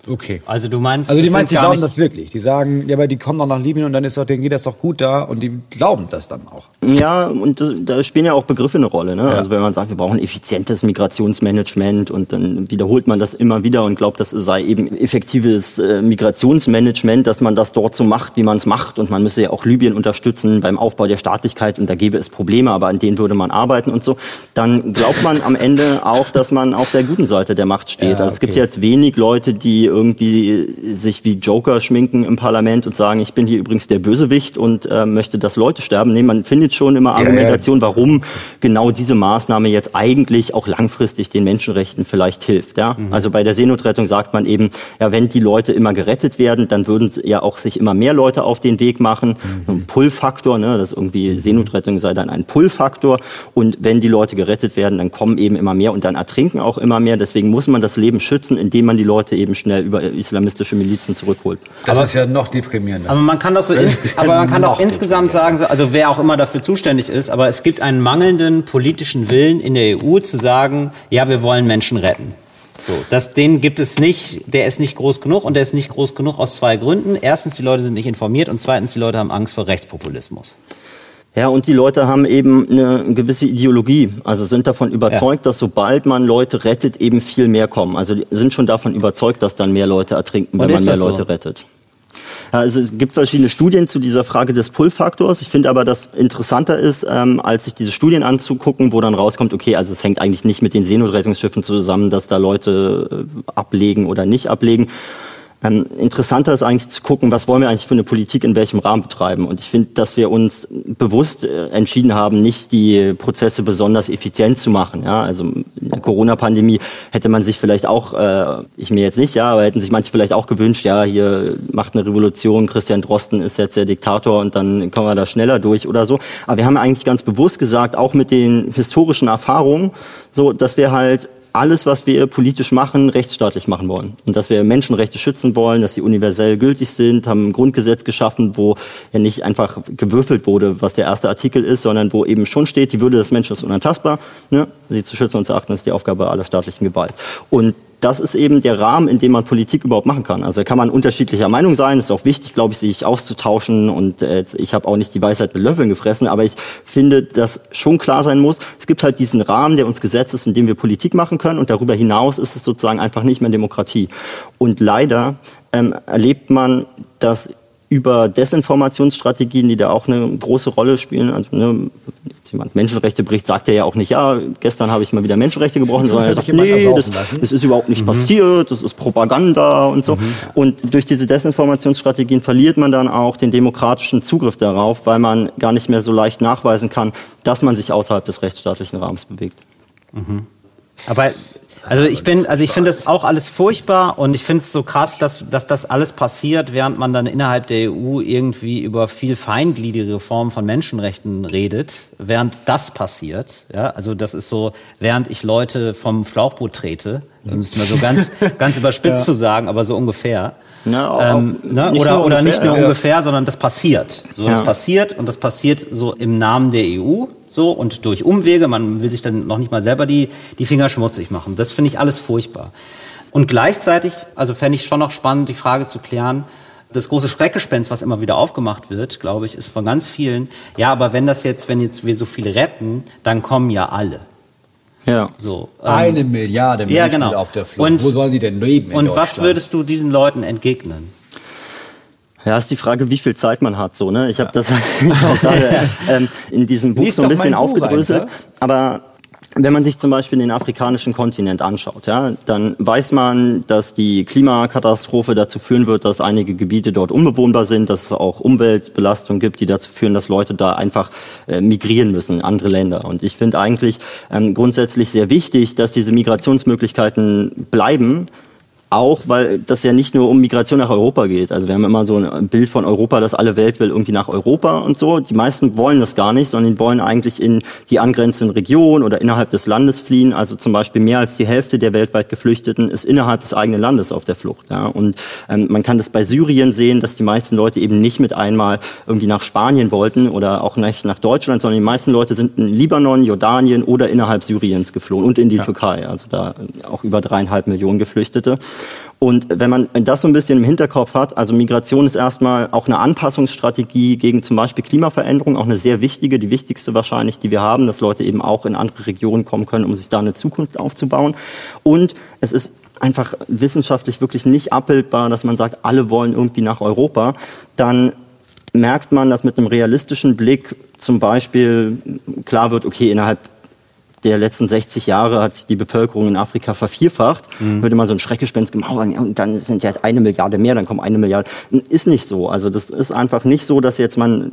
Okay. Also du meinst, also die meinst, die glauben das wirklich. Die sagen, ja, aber die kommen doch nach Libyen und dann ist doch, denen geht das doch gut da und die glauben das dann auch. Ja, und das, da spielen ja auch Begriffe eine Rolle. Ne? Ja. Also wenn man sagt, wir brauchen effizientes Migrationsmanagement und dann wiederholt man das immer wieder und glaubt, das sei eben effektives äh, Migrationsmanagement, dass man das dort so macht, wie man es macht und man müsse ja auch Libyen unterstützen beim Aufbau der Staatlichkeit und da gäbe es Probleme, aber an denen würde man arbeiten und so. Dann glaubt man am Ende auch, dass man auf der guten Seite der Macht steht. Ja, also es gibt jetzt wenig Leute, die irgendwie sich wie Joker schminken im Parlament und sagen, ich bin hier übrigens der Bösewicht und äh, möchte, dass Leute sterben. Nee, man findet schon immer Argumentation, warum genau diese Maßnahme jetzt eigentlich auch langfristig den Menschenrechten vielleicht hilft. Ja? Mhm. Also bei der Seenotrettung sagt man eben, ja, wenn die Leute immer gerettet werden, dann würden ja auch sich immer mehr Leute auf den Weg machen. Mhm. Ein Pull-Faktor, ne, das irgendwie Seenotrettung sei dann ein Pull-Faktor. Und wenn die Leute gerettet werden, dann kommen eben immer mehr und dann ertrinken auch immer mehr. Deswegen muss man das Leben schützen, indem man die Leute eben schnell über islamistische Milizen zurückholt. Das aber, ist ja noch deprimierender. Aber man kann doch so, aber man kann doch insgesamt sagen, also wer auch immer dafür zuständig ist, aber es gibt einen mangelnden politischen Willen in der EU zu sagen, ja, wir wollen Menschen retten. So, das, den gibt es nicht, der ist nicht groß genug und der ist nicht groß genug aus zwei Gründen. Erstens, die Leute sind nicht informiert und zweitens, die Leute haben Angst vor Rechtspopulismus. Ja, und die Leute haben eben eine gewisse Ideologie. Also sind davon überzeugt, ja. dass sobald man Leute rettet, eben viel mehr kommen. Also sind schon davon überzeugt, dass dann mehr Leute ertrinken, wenn man mehr Leute so? rettet. Also es gibt verschiedene Studien zu dieser Frage des Pull-Faktors. Ich finde aber, dass interessanter ist, ähm, als sich diese Studien anzugucken, wo dann rauskommt, okay, also es hängt eigentlich nicht mit den Seenotrettungsschiffen zusammen, dass da Leute äh, ablegen oder nicht ablegen, ähm, interessanter ist eigentlich zu gucken, was wollen wir eigentlich für eine Politik in welchem Rahmen betreiben. Und ich finde, dass wir uns bewusst äh, entschieden haben, nicht die Prozesse besonders effizient zu machen. Ja, also in der Corona-Pandemie hätte man sich vielleicht auch, äh, ich mir jetzt nicht, ja, aber hätten sich manche vielleicht auch gewünscht, ja, hier macht eine Revolution, Christian Drosten ist jetzt der Diktator und dann kommen wir da schneller durch oder so. Aber wir haben eigentlich ganz bewusst gesagt, auch mit den historischen Erfahrungen, so, dass wir halt alles, was wir politisch machen, rechtsstaatlich machen wollen. Und dass wir Menschenrechte schützen wollen, dass sie universell gültig sind, haben ein Grundgesetz geschaffen, wo ja nicht einfach gewürfelt wurde, was der erste Artikel ist, sondern wo eben schon steht, die Würde des Menschen ist unantastbar. Ne? Sie zu schützen und zu achten ist die Aufgabe aller staatlichen Gewalt. Und das ist eben der Rahmen, in dem man Politik überhaupt machen kann. Also da kann man unterschiedlicher Meinung sein. Es ist auch wichtig, glaube ich, sich auszutauschen. Und äh, ich habe auch nicht die Weisheit mit Löffeln gefressen, aber ich finde, dass schon klar sein muss, es gibt halt diesen Rahmen, der uns gesetzt ist, in dem wir Politik machen können. Und darüber hinaus ist es sozusagen einfach nicht mehr Demokratie. Und leider ähm, erlebt man, dass über Desinformationsstrategien, die da auch eine große Rolle spielen. Also, ne, jetzt jemand Menschenrechte bricht, sagt er ja auch nicht, ja, gestern habe ich mal wieder Menschenrechte gebrochen, sondern er sagt, nee, das, das, ist überhaupt nicht mhm. passiert, das ist Propaganda und so. Mhm. Und durch diese Desinformationsstrategien verliert man dann auch den demokratischen Zugriff darauf, weil man gar nicht mehr so leicht nachweisen kann, dass man sich außerhalb des rechtsstaatlichen Rahmens bewegt. Mhm. Aber also ich bin, also ich finde das auch alles furchtbar und ich finde es so krass, dass, dass das alles passiert, während man dann innerhalb der EU irgendwie über viel feingliedrige Formen von Menschenrechten redet, während das passiert. Ja, also das ist so, während ich Leute vom Schlauchboot trete, um es mal so ganz, *laughs* ganz überspitzt ja. zu sagen, aber so ungefähr. Ja, ähm, ne? Oder, oder nicht nur ja. ungefähr, sondern das passiert. So, das passiert und das passiert so im Namen der EU so und durch Umwege. Man will sich dann noch nicht mal selber die, die Finger schmutzig machen. Das finde ich alles furchtbar. Und gleichzeitig, also fände ich schon noch spannend, die Frage zu klären, das große Schreckgespenst, was immer wieder aufgemacht wird, glaube ich, ist von ganz vielen, ja, aber wenn das jetzt, wenn jetzt wir so viele retten, dann kommen ja alle. Ja. So, ähm, Eine Milliarde Menschen ja, genau. sind auf der Flucht. Und, Wo sollen die denn leben? Und was würdest du diesen Leuten entgegnen? Ja, ist die Frage, wie viel Zeit man hat. So, ne? Ich habe das *laughs* auch gerade *laughs* ähm, in diesem Buch Lies so ein bisschen aufgedröselt. Aber wenn man sich zum Beispiel den afrikanischen Kontinent anschaut, ja, dann weiß man, dass die Klimakatastrophe dazu führen wird, dass einige Gebiete dort unbewohnbar sind, dass es auch Umweltbelastungen gibt, die dazu führen, dass Leute da einfach äh, migrieren müssen in andere Länder. Und ich finde eigentlich ähm, grundsätzlich sehr wichtig, dass diese Migrationsmöglichkeiten bleiben, auch, weil das ja nicht nur um Migration nach Europa geht. Also wir haben immer so ein Bild von Europa, dass alle Welt will irgendwie nach Europa und so. Die meisten wollen das gar nicht, sondern die wollen eigentlich in die angrenzenden Regionen oder innerhalb des Landes fliehen. Also zum Beispiel mehr als die Hälfte der weltweit Geflüchteten ist innerhalb des eigenen Landes auf der Flucht. Ja. Und ähm, man kann das bei Syrien sehen, dass die meisten Leute eben nicht mit einmal irgendwie nach Spanien wollten oder auch nicht nach Deutschland, sondern die meisten Leute sind in Libanon, Jordanien oder innerhalb Syriens geflohen und in die ja. Türkei. Also da auch über dreieinhalb Millionen Geflüchtete. Und wenn man das so ein bisschen im Hinterkopf hat, also Migration ist erstmal auch eine Anpassungsstrategie gegen zum Beispiel Klimaveränderung, auch eine sehr wichtige, die wichtigste wahrscheinlich, die wir haben, dass Leute eben auch in andere Regionen kommen können, um sich da eine Zukunft aufzubauen. Und es ist einfach wissenschaftlich wirklich nicht abbildbar, dass man sagt, alle wollen irgendwie nach Europa, dann merkt man, dass mit einem realistischen Blick zum Beispiel klar wird, okay, innerhalb der letzten 60 Jahre hat sich die Bevölkerung in Afrika vervierfacht. Mhm. Würde man so ein Schreckgespenst gemauern, und dann sind ja eine Milliarde mehr, dann kommen eine Milliarde. Ist nicht so. Also das ist einfach nicht so, dass jetzt man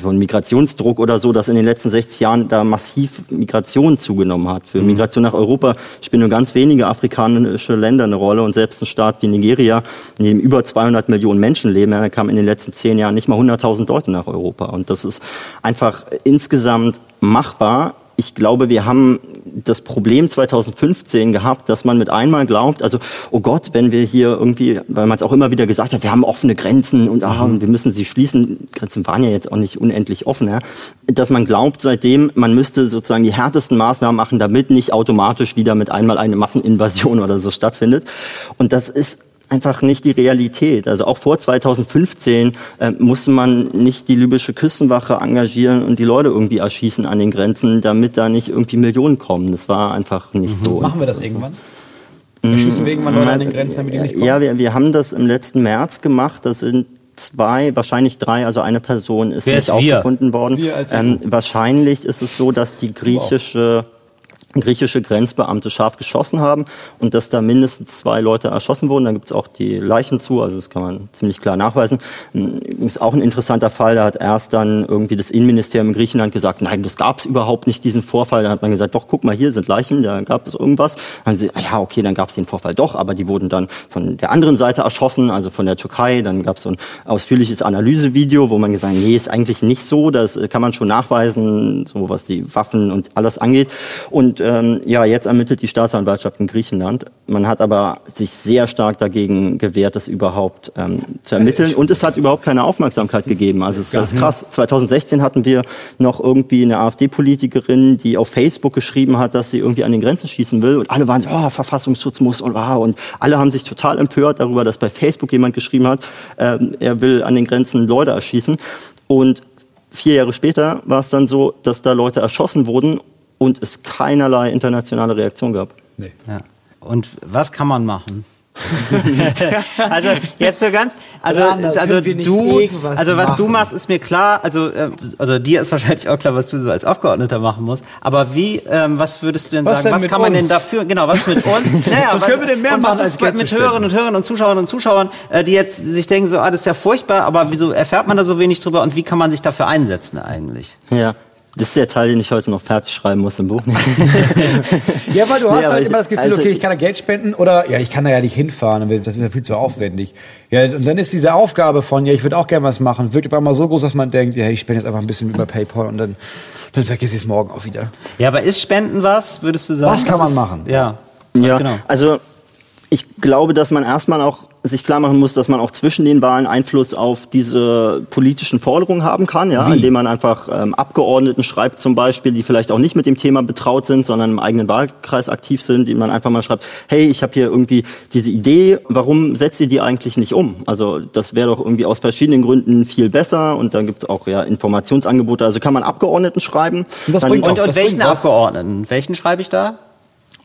von Migrationsdruck oder so, dass in den letzten 60 Jahren da massiv Migration zugenommen hat. Für mhm. Migration nach Europa spielen nur ganz wenige afrikanische Länder eine Rolle und selbst ein Staat wie Nigeria, in dem über 200 Millionen Menschen leben, da kamen in den letzten zehn Jahren nicht mal 100.000 Leute nach Europa. Und das ist einfach insgesamt machbar ich glaube, wir haben das Problem 2015 gehabt, dass man mit einmal glaubt, also, oh Gott, wenn wir hier irgendwie, weil man es auch immer wieder gesagt hat, wir haben offene Grenzen und, ah, und wir müssen sie schließen. Grenzen waren ja jetzt auch nicht unendlich offen, ja. Dass man glaubt seitdem, man müsste sozusagen die härtesten Maßnahmen machen, damit nicht automatisch wieder mit einmal eine Masseninvasion oder so stattfindet. Und das ist einfach nicht die Realität. Also auch vor 2015 äh, musste man nicht die libysche Küstenwache engagieren und die Leute irgendwie erschießen an den Grenzen, damit da nicht irgendwie Millionen kommen. Das war einfach nicht mhm. so. Machen wir das irgendwann? Erschießen wir irgendwann Leute an den Grenzen, damit die nicht kommen? Ja, wir, wir haben das im letzten März gemacht. Das sind zwei, wahrscheinlich drei, also eine Person ist Wer nicht ist wir? aufgefunden worden. Wir als Ähm, wahrscheinlich ist es so, dass die griechische griechische Grenzbeamte scharf geschossen haben und dass da mindestens zwei Leute erschossen wurden. Da gibt es auch die Leichen zu, also das kann man ziemlich klar nachweisen. Ist auch ein interessanter Fall, da hat erst dann irgendwie das Innenministerium in Griechenland gesagt, nein, das gab es überhaupt nicht, diesen Vorfall. Dann hat man gesagt, doch, guck mal, hier sind Leichen, da gab es irgendwas. Dann haben sie, ja, okay, dann gab es den Vorfall doch, aber die wurden dann von der anderen Seite erschossen, also von der Türkei. Dann gab es so ein ausführliches Analysevideo, wo man gesagt hat, nee, ist eigentlich nicht so, das kann man schon nachweisen, so was die Waffen und alles angeht. Und ähm, ja, jetzt ermittelt die Staatsanwaltschaft in Griechenland. Man hat aber sich sehr stark dagegen gewehrt, das überhaupt ähm, zu ermitteln. Und es hat überhaupt keine Aufmerksamkeit gegeben. Also es ist krass. 2016 hatten wir noch irgendwie eine AfD-Politikerin, die auf Facebook geschrieben hat, dass sie irgendwie an den Grenzen schießen will. Und alle waren so, oh, Verfassungsschutz muss und wow. Und alle haben sich total empört darüber, dass bei Facebook jemand geschrieben hat, ähm, er will an den Grenzen Leute erschießen. Und vier Jahre später war es dann so, dass da Leute erschossen wurden und es keinerlei internationale Reaktion gab. Nee. Ja. Und was kann man machen? *laughs* also jetzt so ganz, also Randa, also du, also was du machen? machst, ist mir klar. Also äh, also dir ist wahrscheinlich auch klar, was du so als Abgeordneter machen musst. Aber wie, ähm, was würdest du denn Was sagen? denn Was kann man denn uns? dafür? Genau, was mit *laughs* uns? Naja, Was können wir denn mehr und machen, was als ist Geld mit zu Hörerinnen und Hörern und Zuschauern und Zuschauern, äh, die jetzt sich denken, so, ah, das ist ja furchtbar, aber wieso erfährt man da so wenig drüber und wie kann man sich dafür einsetzen eigentlich? Ja. Das ist der Teil, den ich heute noch fertig schreiben muss im Buch. *laughs* Ja, weil du Nee, hast aber halt ich- immer das Gefühl, also- okay, ich kann da Geld spenden oder ja, ich kann da ja nicht hinfahren, das ist ja viel zu aufwendig. Ja, und dann ist diese Aufgabe von, ja, ich würde auch gerne was machen, wird auf einmal so groß, dass man denkt, ja, ich spende jetzt einfach ein bisschen über PayPal und dann, dann vergesse ich es morgen auch wieder. Ja, aber ist Spenden was, würdest du sagen? Was kann man ist, machen? Ja. Ja, genau. also ich glaube, dass man erstmal auch sich klar machen muss, dass man auch zwischen den Wahlen Einfluss auf diese politischen Forderungen haben kann, ja, indem man einfach ähm, Abgeordneten schreibt zum Beispiel, die vielleicht auch nicht mit dem Thema betraut sind, sondern im eigenen Wahlkreis aktiv sind, die man einfach mal schreibt, hey, ich habe hier irgendwie diese Idee, warum setzt ihr die eigentlich nicht um? Also das wäre doch irgendwie aus verschiedenen Gründen viel besser und dann gibt es auch ja Informationsangebote, also kann man Abgeordneten schreiben. Und Und, und welchen. Abgeordneten? Welchen schreibe ich da?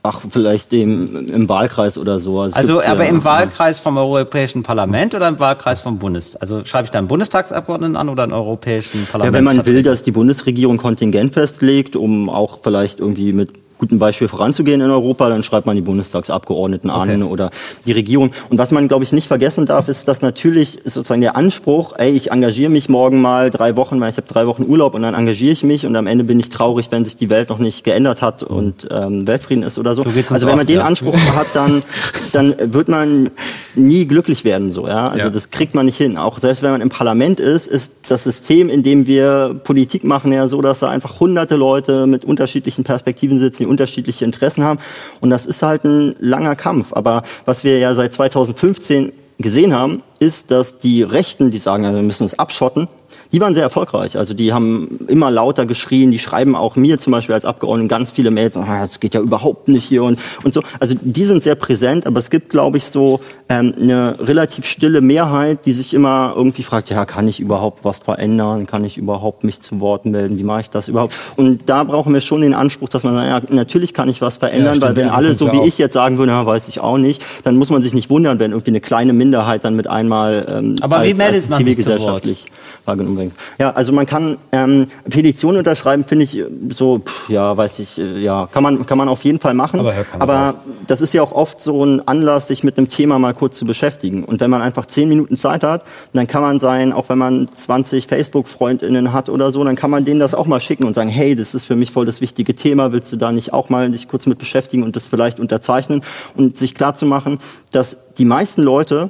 Ach, vielleicht dem im Wahlkreis oder so. es Also, aber ja, im Wahlkreis vom Europäischen Parlament oder im Wahlkreis vom Bundestag? Also schreibe ich da einen Bundestagsabgeordneten an oder einen Europäischen Ja, Parlament? wenn man will, dass die Bundesregierung Kontingent festlegt, um auch vielleicht irgendwie mit gutem Beispiel voranzugehen in Europa, dann schreibt man die Bundestagsabgeordneten an Okay. oder die Regierung. Und was man, glaube ich, nicht vergessen darf, ist, dass natürlich sozusagen der Anspruch, ey, ich engagiere mich morgen mal drei Wochen, weil ich habe drei Wochen Urlaub und dann engagiere ich mich und am Ende bin ich traurig, wenn sich die Welt noch nicht geändert hat und ähm, Weltfrieden ist oder so. So also wenn man oft, den ja. Anspruch *laughs* hat, dann, dann wird man nie glücklich werden so. Ja? Also Ja. das kriegt man nicht hin. Auch selbst wenn man im Parlament ist, ist das System, in dem wir Politik machen, ja so, dass da einfach hunderte Leute mit unterschiedlichen Perspektiven sitzen, die unterschiedliche Interessen haben. Und das ist halt ein langer Kampf. Aber was wir ja seit 2015 gesehen haben, ist, dass die Rechten, die sagen, wir müssen uns abschotten, die waren sehr erfolgreich. Also die haben immer lauter geschrien, die schreiben auch mir zum Beispiel als Abgeordneten ganz viele Mails, ah, das geht ja überhaupt nicht hier und, und so. Also die sind sehr präsent, aber es gibt, glaube ich, so ähm, eine relativ stille Mehrheit, die sich immer irgendwie fragt, ja, kann ich überhaupt was verändern? Kann ich überhaupt mich zu Wort melden? Wie mache ich das überhaupt? Und da brauchen wir schon den Anspruch, dass man sagt, ja, natürlich kann ich was verändern, stimmt, weil wenn ja, alle so ja wie auch. ich jetzt sagen würden, ja, weiß ich auch nicht, dann muss man sich nicht wundern, wenn irgendwie eine kleine Minderheit dann mit einmal ähm, Aber wie als, meldet als zivilgesellschaftlich wahrgenommen wird. Ja, also man kann ähm, Petitionen unterschreiben, finde ich äh, so, pff, ja, weiß ich, äh, ja, kann man kann man auf jeden Fall machen. Aber Aber das ist ja auch oft so ein Anlass, sich mit einem Thema mal kurz zu beschäftigen. Und wenn man einfach zehn Minuten Zeit hat, dann kann man sein, auch wenn man 20 Facebook-FreundInnen hat oder so, dann kann man denen das auch mal schicken und sagen, hey, das ist für mich voll das wichtige Thema, willst du da nicht auch mal dich kurz mit beschäftigen und das vielleicht unterzeichnen und sich klar zu machen, dass die meisten Leute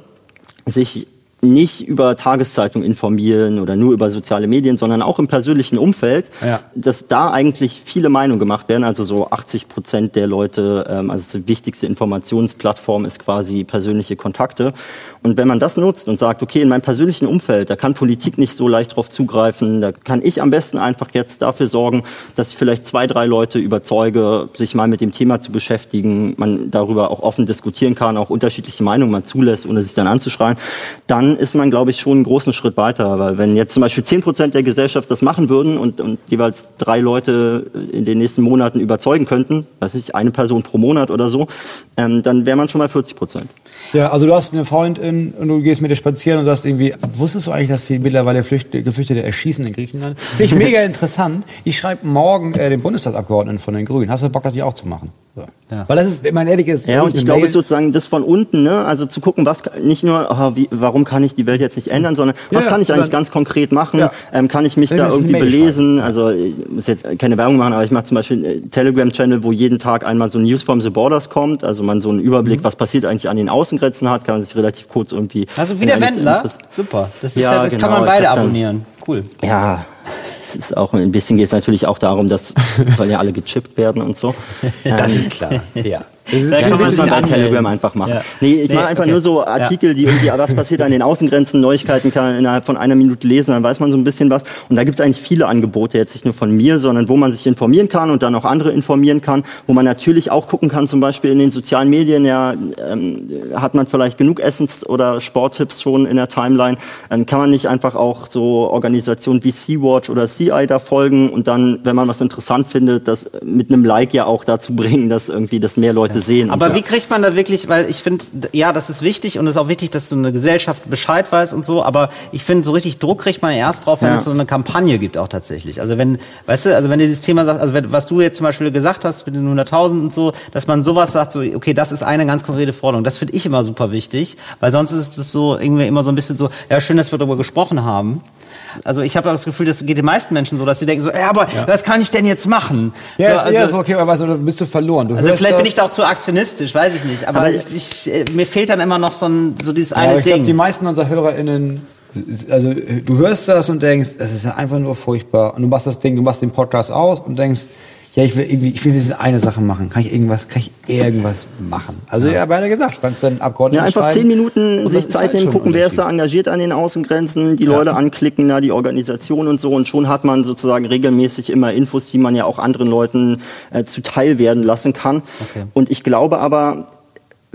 sich nicht über Tageszeitungen informieren oder nur über soziale Medien, sondern auch im persönlichen Umfeld, Ja. dass da eigentlich viele Meinungen gemacht werden. Also so 80 Prozent der Leute, ähm, also die wichtigste Informationsplattform ist quasi persönliche Kontakte. Und wenn man das nutzt und sagt, okay, in meinem persönlichen Umfeld, da kann Politik nicht so leicht drauf zugreifen, da kann ich am besten einfach jetzt dafür sorgen, dass ich vielleicht zwei, drei Leute überzeuge, sich mal mit dem Thema zu beschäftigen, man darüber auch offen diskutieren kann, auch unterschiedliche Meinungen man zulässt, ohne sich dann anzuschreien, dann ist man, glaube ich, schon einen großen Schritt weiter. Weil wenn jetzt zum Beispiel 10 Prozent der Gesellschaft das machen würden und, und jeweils drei Leute in den nächsten Monaten überzeugen könnten, weiß nicht, eine Person pro Monat oder so, ähm, dann wäre man schon mal 40 Prozent. Ja, also du hast eine Freundin und du gehst mit ihr spazieren und du hast irgendwie, wusstest du eigentlich, dass die mittlerweile Flücht- Geflüchtete erschießen in Griechenland? Finde ich *laughs* mega interessant. Ich schreibe morgen äh, den Bundestagsabgeordneten von den Grünen. Hast du Bock, das ich auch zu machen? So. Ja. Weil das ist, wenn man ehrlich ist, Ja, und ich glaube Mail- sozusagen das von unten, ne? also zu gucken, was nicht nur, oh, wie, warum kann ich die Welt jetzt nicht ändern, sondern Ja, was ja, kann ich eigentlich ganz konkret machen? Ja. Ähm, kann ich mich Wenn da irgendwie belesen? Also ich muss jetzt keine Werbung machen, aber ich mache zum Beispiel einen Telegram-Channel, wo jeden Tag einmal so News from the Borders kommt, also man so einen Überblick, Mhm. was passiert eigentlich an den Außengrenzen hat, kann man sich relativ kurz irgendwie. Also wie der Wendler. Super. Das, ist Ja, ja, das genau, kann man beide abonnieren. Cool. Ja, es ist auch ein bisschen geht es natürlich auch darum, dass sollen ja alle gechippt werden und so. *laughs* Das Ähm, ist klar. Ja. Da Ja, kann das man sich bei. Telegram einfach machen. Ja. Nee, ich Nee, mache einfach okay. nur so Artikel, die irgendwie, was passiert an den Außengrenzen, Neuigkeiten kann man innerhalb von einer Minute lesen, dann weiß man so ein bisschen was. Und da gibt es eigentlich viele Angebote, jetzt nicht nur von mir, sondern wo man sich informieren kann und dann auch andere informieren kann, wo man natürlich auch gucken kann, zum Beispiel in den sozialen Medien, ja, ähm, hat man vielleicht genug Essens- oder Sporttipps schon in der Timeline, ähm, kann man nicht einfach auch so Organisationen wie Sea-Watch oder Sea-Eye da folgen und dann, wenn man was interessant findet, das mit einem Like ja auch dazu bringen, dass irgendwie das mehr Leute sehen. Aber und, wie kriegt man da wirklich, weil ich finde, ja, das ist wichtig und es ist auch wichtig, dass so eine Gesellschaft Bescheid weiß und so, aber ich finde, so richtig Druck kriegt man erst drauf, wenn Ja. es so eine Kampagne gibt auch tatsächlich. Also wenn, weißt du, also wenn dieses Thema sagt, also wenn, was du jetzt zum Beispiel gesagt hast mit den 100.000 und so, dass man sowas sagt, so, okay, das ist eine ganz konkrete Forderung, das finde ich immer super wichtig, weil sonst ist es so irgendwie immer so ein bisschen so, ja, schön, dass wir darüber gesprochen haben. Also ich habe das Gefühl, das geht den meisten Menschen so, dass sie denken so, ja, aber was kann ich denn jetzt machen? Ja, so, ist eher so, okay, aber du, bist du verloren. Du also vielleicht bin das- ich da auch zu aktionistisch, weiß ich nicht. Aber, Aber- ich, ich, äh, mir fehlt dann immer noch so, ein, so dieses Ja, eine aber ich glaube, die Ding. meisten unserer HörerInnen, also du hörst das und denkst, das ist ja einfach nur furchtbar. Und du machst das Ding, du machst den Podcast aus und denkst, ja, ich will irgendwie, ich will diese eine Sache machen. Kann ich irgendwas, kann ich irgendwas machen? Also ja, beide gesagt, du kannst dann Abgeordneten Ja, einfach zehn Minuten und sich Zeit halt nehmen, gucken, wer ist da engagiert an den Außengrenzen, die Leute anklicken, da die Organisation und so und schon hat man sozusagen regelmäßig immer Infos, die man ja auch anderen Leuten äh, zuteil werden lassen kann. Okay. Und ich glaube aber,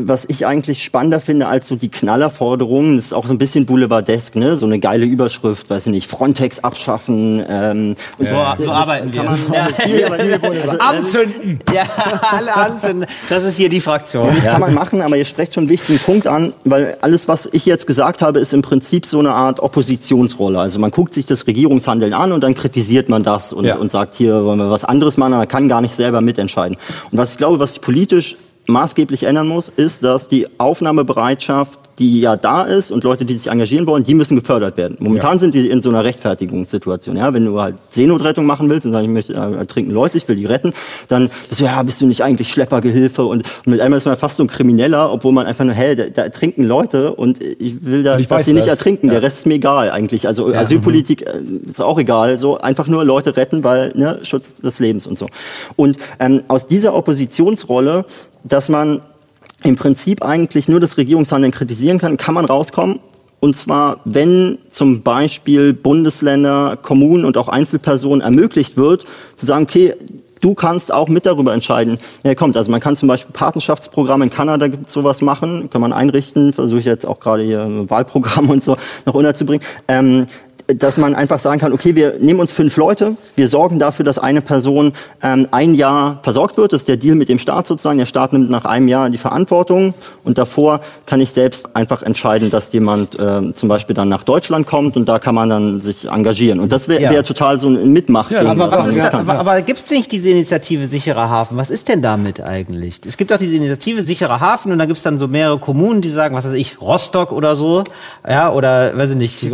was ich eigentlich spannender finde als so die Knallerforderungen, das ist auch so ein bisschen boulevardesk, ne? So eine geile Überschrift, weiß ich nicht, Frontex abschaffen. Ähm, und So, so arbeiten wir. kann man- Ja. *laughs* Also, Anzünden! Ja, alle anzünden. Das ist hier die Fraktion. Das kann man machen, aber ihr sprecht schon einen wichtigen Punkt an, weil alles, was ich jetzt gesagt habe, ist im Prinzip so eine Art Oppositionsrolle. Also man guckt sich das Regierungshandeln an und dann kritisiert man das und, Ja. und sagt, hier wollen wir was anderes machen, aber man kann gar nicht selber mitentscheiden. Und was ich glaube, was sich politisch maßgeblich ändern muss, ist, dass die Aufnahmebereitschaft, die ja da ist und Leute, die sich engagieren wollen, die müssen gefördert werden. Momentan sind die in so einer Rechtfertigungssituation. Ja, wenn du halt Seenotrettung machen willst und sagst, ich möchte äh, ertrinken Leute, ich will die retten, dann bist du, ja, bist du nicht eigentlich Schleppergehilfe und, und mit einmal ist man fast so ein Krimineller, obwohl man einfach nur, hey, da, da ertrinken Leute und ich will da, ich dass sie nicht das. ertrinken. Ja. Der Rest ist mir egal eigentlich. Also Asylpolitik äh, ist auch egal. So einfach nur Leute retten, weil ne, Schutz des Lebens und so. Und ähm, aus dieser Oppositionsrolle, dass man im Prinzip eigentlich nur das Regierungshandeln kritisieren kann, kann man rauskommen. Und zwar, wenn zum Beispiel Bundesländer, Kommunen und auch Einzelpersonen ermöglicht wird, zu sagen, okay, du kannst auch mit darüber entscheiden, wer kommt. Also man kann zum Beispiel Patenschaftsprogramme in Kanada gibt sowas machen, kann man einrichten, versuche ich jetzt auch gerade hier ein Wahlprogramm und so noch unterzubringen. Ähm, dass man einfach sagen kann, okay, wir nehmen uns fünf Leute, wir sorgen dafür, dass eine Person ähm, ein Jahr versorgt wird. Das ist der Deal mit dem Staat sozusagen. Der Staat nimmt nach einem Jahr die Verantwortung und davor kann ich selbst einfach entscheiden, dass jemand ähm, zum Beispiel dann nach Deutschland kommt und da kann man dann sich engagieren. Und das wäre Ja. wär total so ein Mitmachding. Ja, aber was da, aber aber gibt es nicht diese Initiative Sicherer Hafen? Was ist denn damit eigentlich? Es gibt auch diese Initiative Sicherer Hafen und da gibt es dann so mehrere Kommunen, die sagen, was weiß ich, Rostock oder so, ja, oder weiß ich nicht, Die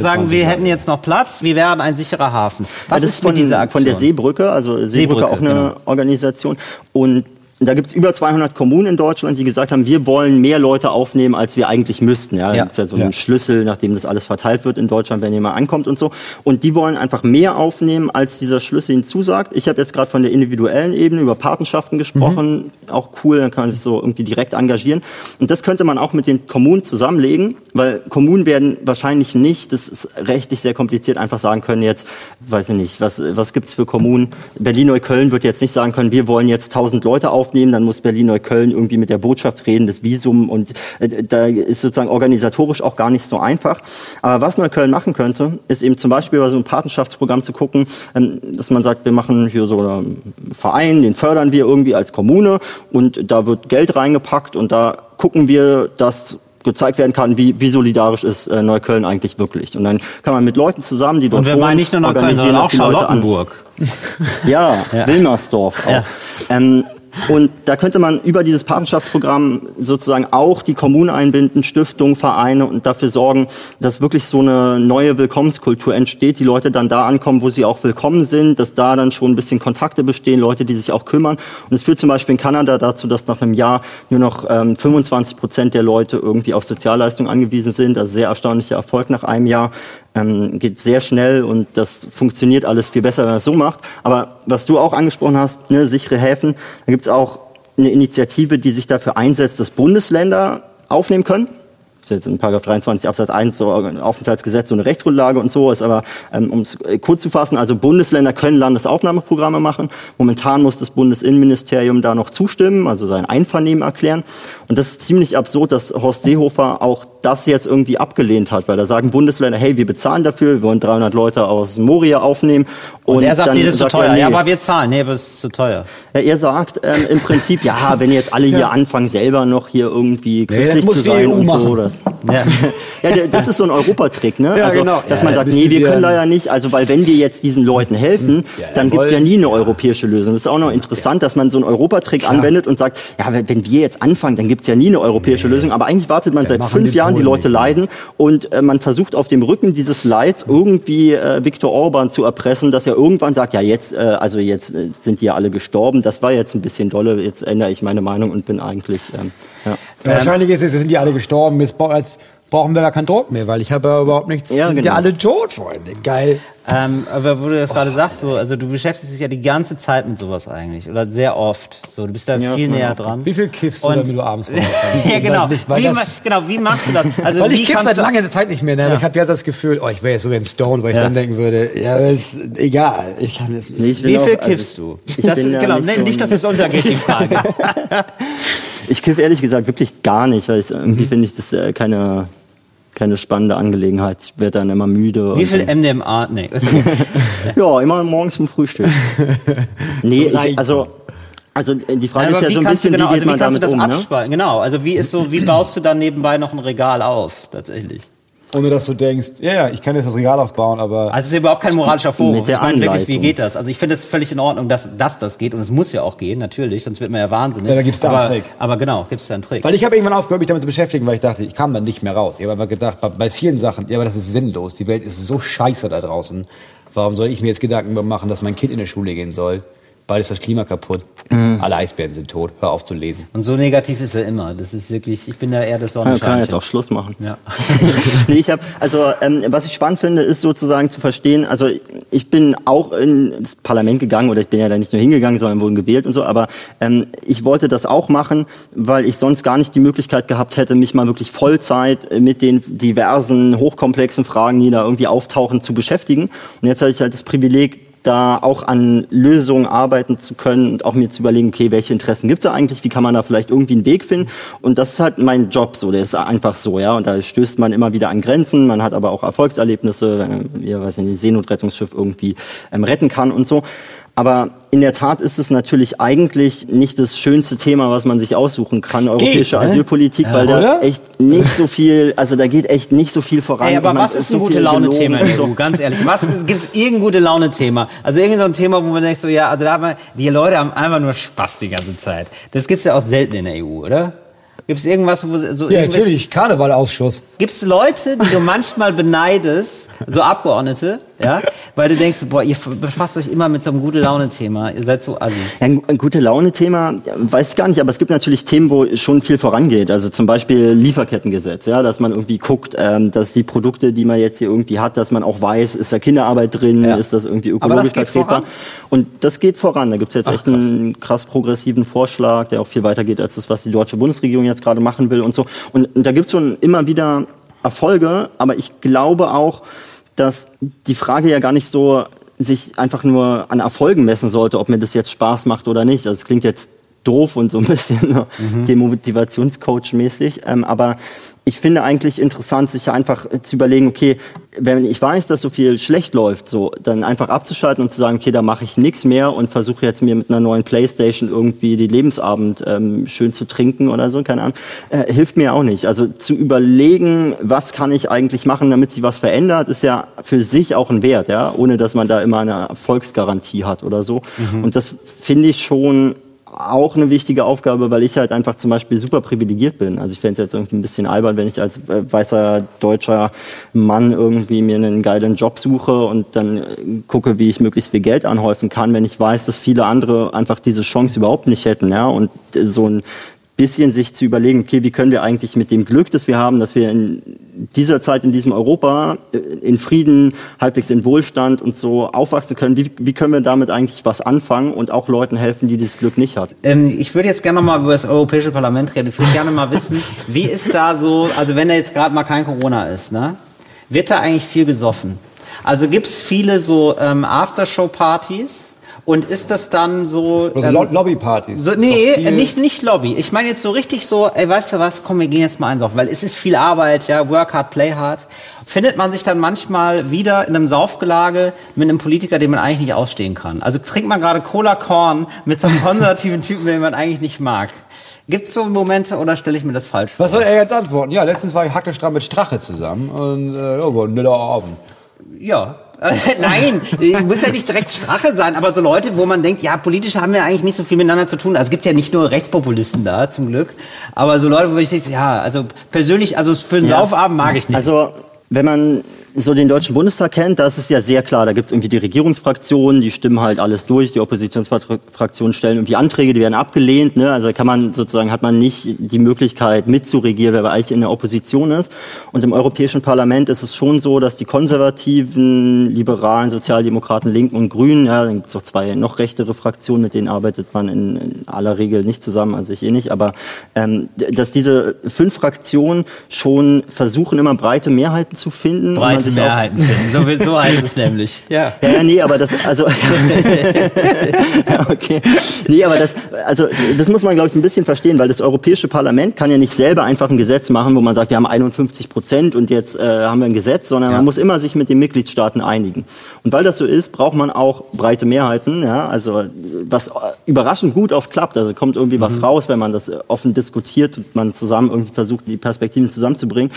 sagen, wir haben noch Neukölln, Platz für sagen, 20 wir Leute. hätten jetzt noch Platz, wir wären ein sicherer Hafen. Was das ist von dieser Aktion? Von der Seebrücke, also Seebrücke, Seebrücke, auch eine genau. Organisation. Und da gibt es über 200 Kommunen in Deutschland, die gesagt haben, wir wollen mehr Leute aufnehmen, als wir eigentlich müssten. Ja, da Ja. gibt's ja so einen Ja. Schlüssel, nachdem das alles verteilt wird in Deutschland, wenn jemand ankommt und so. Und die wollen einfach mehr aufnehmen, als dieser Schlüssel ihnen zusagt. Ich habe jetzt gerade von der individuellen Ebene über Patenschaften gesprochen. Auch cool, dann kann man sich so irgendwie direkt engagieren. Und das könnte man auch mit den Kommunen zusammenlegen, weil Kommunen werden wahrscheinlich nicht, das ist rechtlich sehr kompliziert, einfach sagen können jetzt, weiß ich nicht, was, was gibt's für Kommunen? Berlin-Neukölln wird jetzt nicht sagen können, wir wollen jetzt 1000 Leute aufnehmen, dann muss Berlin-Neukölln irgendwie mit der Botschaft reden, das Visum und äh, da ist sozusagen organisatorisch auch gar nicht so einfach. Aber was Neukölln machen könnte, ist eben zum Beispiel bei so einem Patenschaftsprogramm zu gucken, ähm, dass man sagt, wir machen hier so einen Verein, den fördern wir irgendwie als Kommune und da wird Geld reingepackt und da gucken wir, dass gezeigt werden kann, wie, wie solidarisch ist äh, Neukölln eigentlich wirklich. Und dann kann man mit Leuten zusammen, die dort Und wir meinen nicht nur Neukölln, organisieren, sondern auch Charlottenburg. *laughs* ja, Wilmersdorf auch. Ja. Ähm, und da könnte man über dieses Patenschaftsprogramm sozusagen auch die Kommunen einbinden, Stiftungen, Vereine und dafür sorgen, dass wirklich so eine neue Willkommenskultur entsteht, die Leute dann da ankommen, wo sie auch willkommen sind, dass da dann schon ein bisschen Kontakte bestehen, Leute, die sich auch kümmern. Und es führt zum Beispiel in Kanada dazu, dass nach einem Jahr nur noch ähm, 25 Prozent der Leute irgendwie auf Sozialleistungen angewiesen sind. Also sehr erstaunlicher Erfolg nach einem Jahr ähm, geht sehr schnell und das funktioniert alles viel besser, wenn man es so macht. Aber was du auch angesprochen hast, ne, sichere Häfen, da gibt es auch eine Initiative, die sich dafür einsetzt, dass Bundesländer aufnehmen können. Das ist jetzt in Paragraph 23 Absatz 1 so Aufenthaltsgesetz so eine Rechtsgrundlage und so ist aber ähm, um es kurz zu fassen also Bundesländer können Landesaufnahmeprogramme machen momentan muss das Bundesinnenministerium da noch zustimmen also sein Einvernehmen erklären und das ist ziemlich absurd dass Horst Seehofer auch das jetzt irgendwie abgelehnt hat weil da sagen Bundesländer hey wir bezahlen dafür wir wollen 300 Leute aus Moria aufnehmen Und, er sagt, dann nee, das ist zu sagt er, teuer. nee. Ja, aber wir zahlen. Nee, es ist zu teuer. Ja, er sagt ähm, im Prinzip, ja, wenn jetzt alle hier anfangen, selber noch hier irgendwie christlich muss zu sein EU und so. machen. Das, Ja. *laughs* ja, das ist so ein Europatrick, ne? Ja, also, genau. dass Ja, man sagt, nee, wir können leider nicht. Also, weil wenn wir jetzt diesen Leuten helfen, Ja, dann gibt's ja jawohl. nie eine europäische Lösung. Das ist auch noch interessant, dass man so einen Europatrick anwendet und sagt, ja, wenn, wenn wir jetzt anfangen, dann gibt's ja nie eine europäische Lösung. Aber eigentlich wartet man seit fünf die Jahren, die Leute nicht. leiden und äh, man versucht auf dem Rücken dieses Leids irgendwie äh, Viktor Orban zu erpressen, dass er irgendwann sagt, ja, jetzt, äh, also jetzt äh, sind die ja alle gestorben. Das war jetzt ein bisschen dolle. Jetzt ändere ich meine Meinung und bin eigentlich, ähm, ja. Ja, wahrscheinlich ist es, jetzt sind die alle gestorben, jetzt brauchen wir gar keinen Druck mehr, weil ich habe ja überhaupt nichts. Ja, genau. ja alle tot, Freunde. Geil. Ähm, aber wo du das gerade sagst, so, also du beschäftigst dich ja die ganze Zeit mit sowas eigentlich oder sehr oft. So, du bist da Ja, viel näher auch- dran. Wie viel kiffst du, damit du abends *laughs* ja, genau. Wie, das, genau. Wie machst du das? *laughs* Also weil ich kiff seit langer Zeit nicht mehr, ne? aber ich hatte ja das Gefühl, oh, ich wäre jetzt sogar in Stone, weil ich Ja. dann denken würde, ja, ist egal, ich kann das nicht. Nee, ich bin Wie auch- viel also kiffst ich- du? Ich Das, bin ja genau, nicht so nicht, ein- dass es untergeht, die Frage. *laughs* Ich kiff ehrlich gesagt wirklich gar nicht, weil ich, irgendwie finde ich das äh, keine, keine spannende Angelegenheit. Ich werde dann immer müde. Wie viel MDMA? Nee. *laughs* Ja, immer morgens zum Frühstück. *laughs* nee, ich, also, also äh, die Frage aber ist ja so ein bisschen, genau, wie geht also wie man kannst du damit das um, ne? abspalten? Genau, also wie ist so, wie baust du dann nebenbei noch ein Regal auf, tatsächlich? Ohne dass du denkst, ja, ja, ich kann jetzt das Regal aufbauen, aber Also es ist überhaupt kein moralischer Vorwurf. Mit der ich meine wirklich, wie geht das? Also ich finde es völlig in Ordnung, dass, dass das geht und es muss ja auch gehen, natürlich, sonst wird man ja wahnsinnig. Ja, da gibt's da einen aber, Trick. Aber genau, gibt's da einen Trick. Weil ich habe irgendwann aufgehört, mich damit zu beschäftigen, weil ich dachte, ich kam dann nicht mehr raus. Ich habe einfach gedacht, bei, bei vielen Sachen, ja, aber das ist sinnlos. Die Welt ist so scheiße da draußen. Warum soll ich mir jetzt Gedanken machen, dass mein Kind in der Schule gehen soll? Bald ist das Klima kaputt. Mhm. Alle Eisbären sind tot. Hör auf zu lesen. Und so negativ ist er immer. Das ist wirklich, ich bin da eher das Ja, Sonnenschein. kann jetzt auch Schluss machen. Ja. *laughs* nee, ich habe also ähm, was ich spannend finde, ist sozusagen zu verstehen. Also ich bin auch ins Parlament gegangen oder ich bin ja da nicht nur hingegangen, sondern wurden gewählt und so. Aber ähm, ich wollte das auch machen, weil ich sonst gar nicht die Möglichkeit gehabt hätte, mich mal wirklich Vollzeit mit den diversen hochkomplexen Fragen, die da irgendwie auftauchen, zu beschäftigen. Und jetzt hatte ich halt das Privileg da auch an Lösungen arbeiten zu können und auch mir zu überlegen, okay, welche Interessen gibt es da eigentlich, wie kann man da vielleicht irgendwie einen Weg finden? Und das ist halt mein Job so, der ist einfach so, ja, und da stößt man immer wieder an Grenzen, man hat aber auch Erfolgserlebnisse, wenn man, wie, weiß ich nicht, Seenotrettungsschiff irgendwie ähm, retten kann und so. Aber in der Tat ist es natürlich eigentlich nicht das schönste Thema, was man sich aussuchen kann, europäische ne? Asylpolitik, weil da oder? echt nicht so viel, also da geht echt nicht so viel voran. Ey, aber was ist so ein gute viel Laune-Thema in der EU? Ganz ehrlich, was gibt es irgendein gute Laune-Thema? Also irgend so ein Thema, wo man denkt so, ja, also da hat man, die Leute haben einfach nur Spaß die ganze Zeit. Das gibt's ja auch selten in der EU, oder? Gibt es irgendwas, wo so Ja, irgendwelche- natürlich, Karnevalausschuss. Gibt es Leute, die du manchmal beneidest, so Abgeordnete, Ja? Weil du denkst, boah, ihr befasst euch immer mit so einem gute Laune-Thema. Ihr seid so assi. Ja, ein, ein gute Laune-Thema, ja, weiß ich gar nicht, aber es gibt natürlich Themen, wo schon viel vorangeht. Also zum Beispiel Lieferkettengesetz, ja, dass man irgendwie guckt, ähm, dass die Produkte, die man jetzt hier irgendwie hat, dass man auch weiß, ist da Kinderarbeit drin, Ja. ist das irgendwie ökologisch vertretbar. Und das geht voran. Da gibt es jetzt Ach, echt einen krass progressiven Vorschlag, der auch viel weiter geht als das, was die deutsche Bundesregierung jetzt gerade machen will und so. Und, und da gibt es schon immer wieder Erfolge, aber ich glaube auch, dass die Frage ja gar nicht so sich einfach nur an Erfolgen messen sollte, ob mir das jetzt Spaß macht oder nicht. Also es klingt jetzt doof und so ein bisschen ne, *laughs* Demotivationscoach-mäßig, ähm, aber ich finde eigentlich interessant, sich einfach zu überlegen, okay, wenn ich weiß, dass so viel schlecht läuft, so dann einfach abzuschalten und zu sagen, okay, da mache ich nichts mehr und versuche jetzt mir mit einer neuen Playstation irgendwie die Lebensabend ähm, schön zu trinken oder so, keine Ahnung, äh, hilft mir auch nicht. Also zu überlegen, was kann ich eigentlich machen, damit sich was verändert, ist ja für sich auch ein Wert, ja, ohne dass man da immer eine Erfolgsgarantie hat oder so. Und das finde ich schon auch eine wichtige Aufgabe, weil ich halt einfach zum Beispiel super privilegiert bin. Also ich fände es jetzt irgendwie ein bisschen albern, wenn ich als äh, weißer deutscher Mann irgendwie mir einen geilen Job suche und dann äh, gucke, wie ich möglichst viel Geld anhäufen kann, wenn ich weiß, dass viele andere einfach diese Chance überhaupt nicht hätten. Ja? Und äh, so ein bisschen sich zu überlegen, okay, wie können wir eigentlich mit dem Glück, das wir haben, dass wir in dieser Zeit, in diesem Europa, äh, in Frieden, halbwegs in Wohlstand und so aufwachsen können, wie, wie können wir damit eigentlich was anfangen und auch Leuten helfen, die dieses Glück nicht hatten? Ähm, ich würde jetzt gerne mal über das Europäische Parlament reden. Ich würde gerne mal wissen, *laughs* wie ist da so, also wenn da jetzt gerade mal kein Corona ist, ne? Wird da eigentlich viel gesoffen? Also gibt's viele so ähm, Aftershow-Partys? Und ist das dann so... Also ähm, Lo- Lobbypartys. So, nee, nicht, nicht Lobby. Ich meine jetzt so richtig so, ey, weißt du was, komm, wir gehen jetzt mal einsaufen, weil es ist viel Arbeit, ja, work hard, play hard. Findet man sich dann manchmal wieder in einem Saufgelage mit einem Politiker, den man eigentlich nicht ausstehen kann? Also trinkt man gerade Cola Korn mit so einem *laughs* konservativen Typen, den man eigentlich nicht mag. Gibt's so Momente oder stelle ich mir das falsch vor? Was soll er jetzt antworten? Ja, letztens war ich hackestramm mit Strache zusammen und äh, ja, war ein netter Abend. Ja. Äh, Nein, muss ja nicht direkt Strache sein, aber so Leute, wo man denkt, ja, politisch haben wir eigentlich nicht so viel miteinander zu tun. Also es gibt ja nicht nur Rechtspopulisten da, zum Glück, aber so Leute, wo ich denke, ja, also persönlich, also für einen Ja. Saufabend mag ich nicht. Also, wenn man so den Deutschen Bundestag kennt, da ist es ja sehr klar, da gibt es irgendwie die Regierungsfraktionen, die stimmen halt alles durch, die Oppositionsfraktionen stellen irgendwie Anträge, die werden abgelehnt, ne? also kann man sozusagen, hat man nicht die Möglichkeit mitzuregieren, wer eigentlich in der Opposition ist. Und im Europäischen Parlament ist es schon so, dass die konservativen, liberalen, Sozialdemokraten, Linken und Grünen, ja, dann gibt es auch zwei noch rechtere Fraktionen, mit denen arbeitet man in, in aller Regel nicht zusammen, also ich eh nicht, aber ähm, dass diese fünf Fraktionen schon versuchen, immer breite Mehrheiten zu finden. breite auch- Mehrheiten finden. So, so heißt es nämlich. Ja. *laughs* ja, ja, nee, aber das, also, *laughs* ja, okay. Nee, aber das, also, das muss man, glaube ich, ein bisschen verstehen, weil das Europäische Parlament kann ja nicht selber einfach ein Gesetz machen, wo man sagt, wir haben 51 Prozent und jetzt äh, haben wir ein Gesetz, sondern Ja. man muss immer sich mit den Mitgliedstaaten einigen. Und weil das so ist, braucht man auch breite Mehrheiten, ja, also, was überraschend gut oft klappt, also kommt irgendwie was raus, wenn man das offen diskutiert und man zusammen irgendwie versucht, die Perspektiven zusammenzubringen,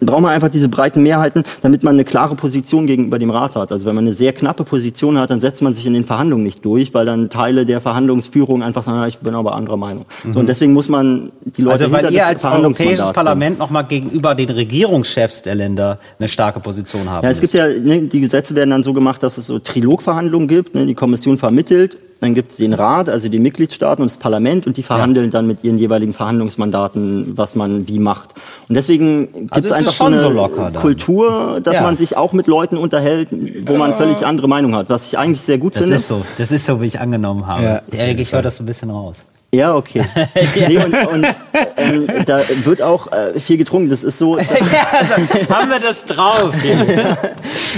dann braucht man einfach diese breiten Mehrheiten, damit man eine klare Position gegenüber dem Rat hat. Also wenn man eine sehr knappe Position hat, dann setzt man sich in den Verhandlungen nicht durch, weil dann Teile der Verhandlungsführung einfach sagen, ich bin aber anderer Meinung. So, und deswegen muss man die Leute Also weil ihr das als Europäisches. Parlament nochmal gegenüber den Regierungschefs der Länder eine starke Position haben Ja, es gibt ja, ne, die Gesetze werden dann so gemacht, dass es so Trilogverhandlungen gibt. Ne, die Kommission vermittelt, dann gibt es den Rat, also die Mitgliedstaaten und das Parlament und die verhandeln dann mit ihren jeweiligen Verhandlungsmandaten, was man wie macht. Und deswegen gibt Also es einfach so eine so. Kultur, dass Ja. man sich auch mit Leuten unterhält, wo man völlig andere Meinung hat, was ich eigentlich sehr gut Das finde. ist so, das ist so, wie ich angenommen habe. Ja, Erik, ich höre das so ein bisschen raus. Ja, okay. *laughs* nee, und, und ähm, da wird auch äh, viel getrunken. Das ist so. *laughs* ja, also, haben wir das drauf? *laughs*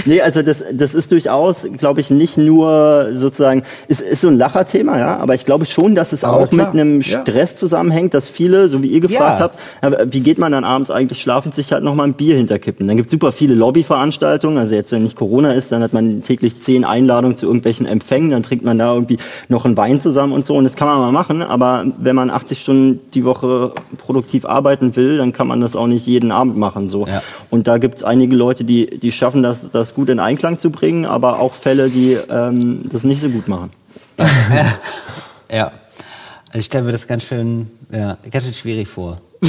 Nee, also das, das ist durchaus, glaube ich, nicht nur sozusagen, ist, ist so ein Lacherthema, ja, aber ich glaube schon, dass es Aber auch klar, mit einem ja. Stress zusammenhängt, dass viele, so wie ihr gefragt Ja. habt, wie geht man dann abends eigentlich schlafen, sich halt nochmal ein Bier hinterkippen. Dann gibt es super viele Lobbyveranstaltungen, also jetzt, wenn nicht Corona ist, dann hat man täglich zehn Einladungen zu irgendwelchen Empfängen, dann trinkt man da irgendwie noch einen Wein zusammen und so und das kann man mal machen, aber wenn man 80 Stunden die Woche produktiv arbeiten will, dann kann man das auch nicht jeden Abend machen, so. Ja. Und da gibt es einige Leute, die, die schaffen das, das gut in Einklang zu bringen, aber auch Fälle, die ähm, das nicht so gut machen. *laughs* ja. Also ich stelle mir das ganz schön, ja, ganz schön schwierig vor. *laughs*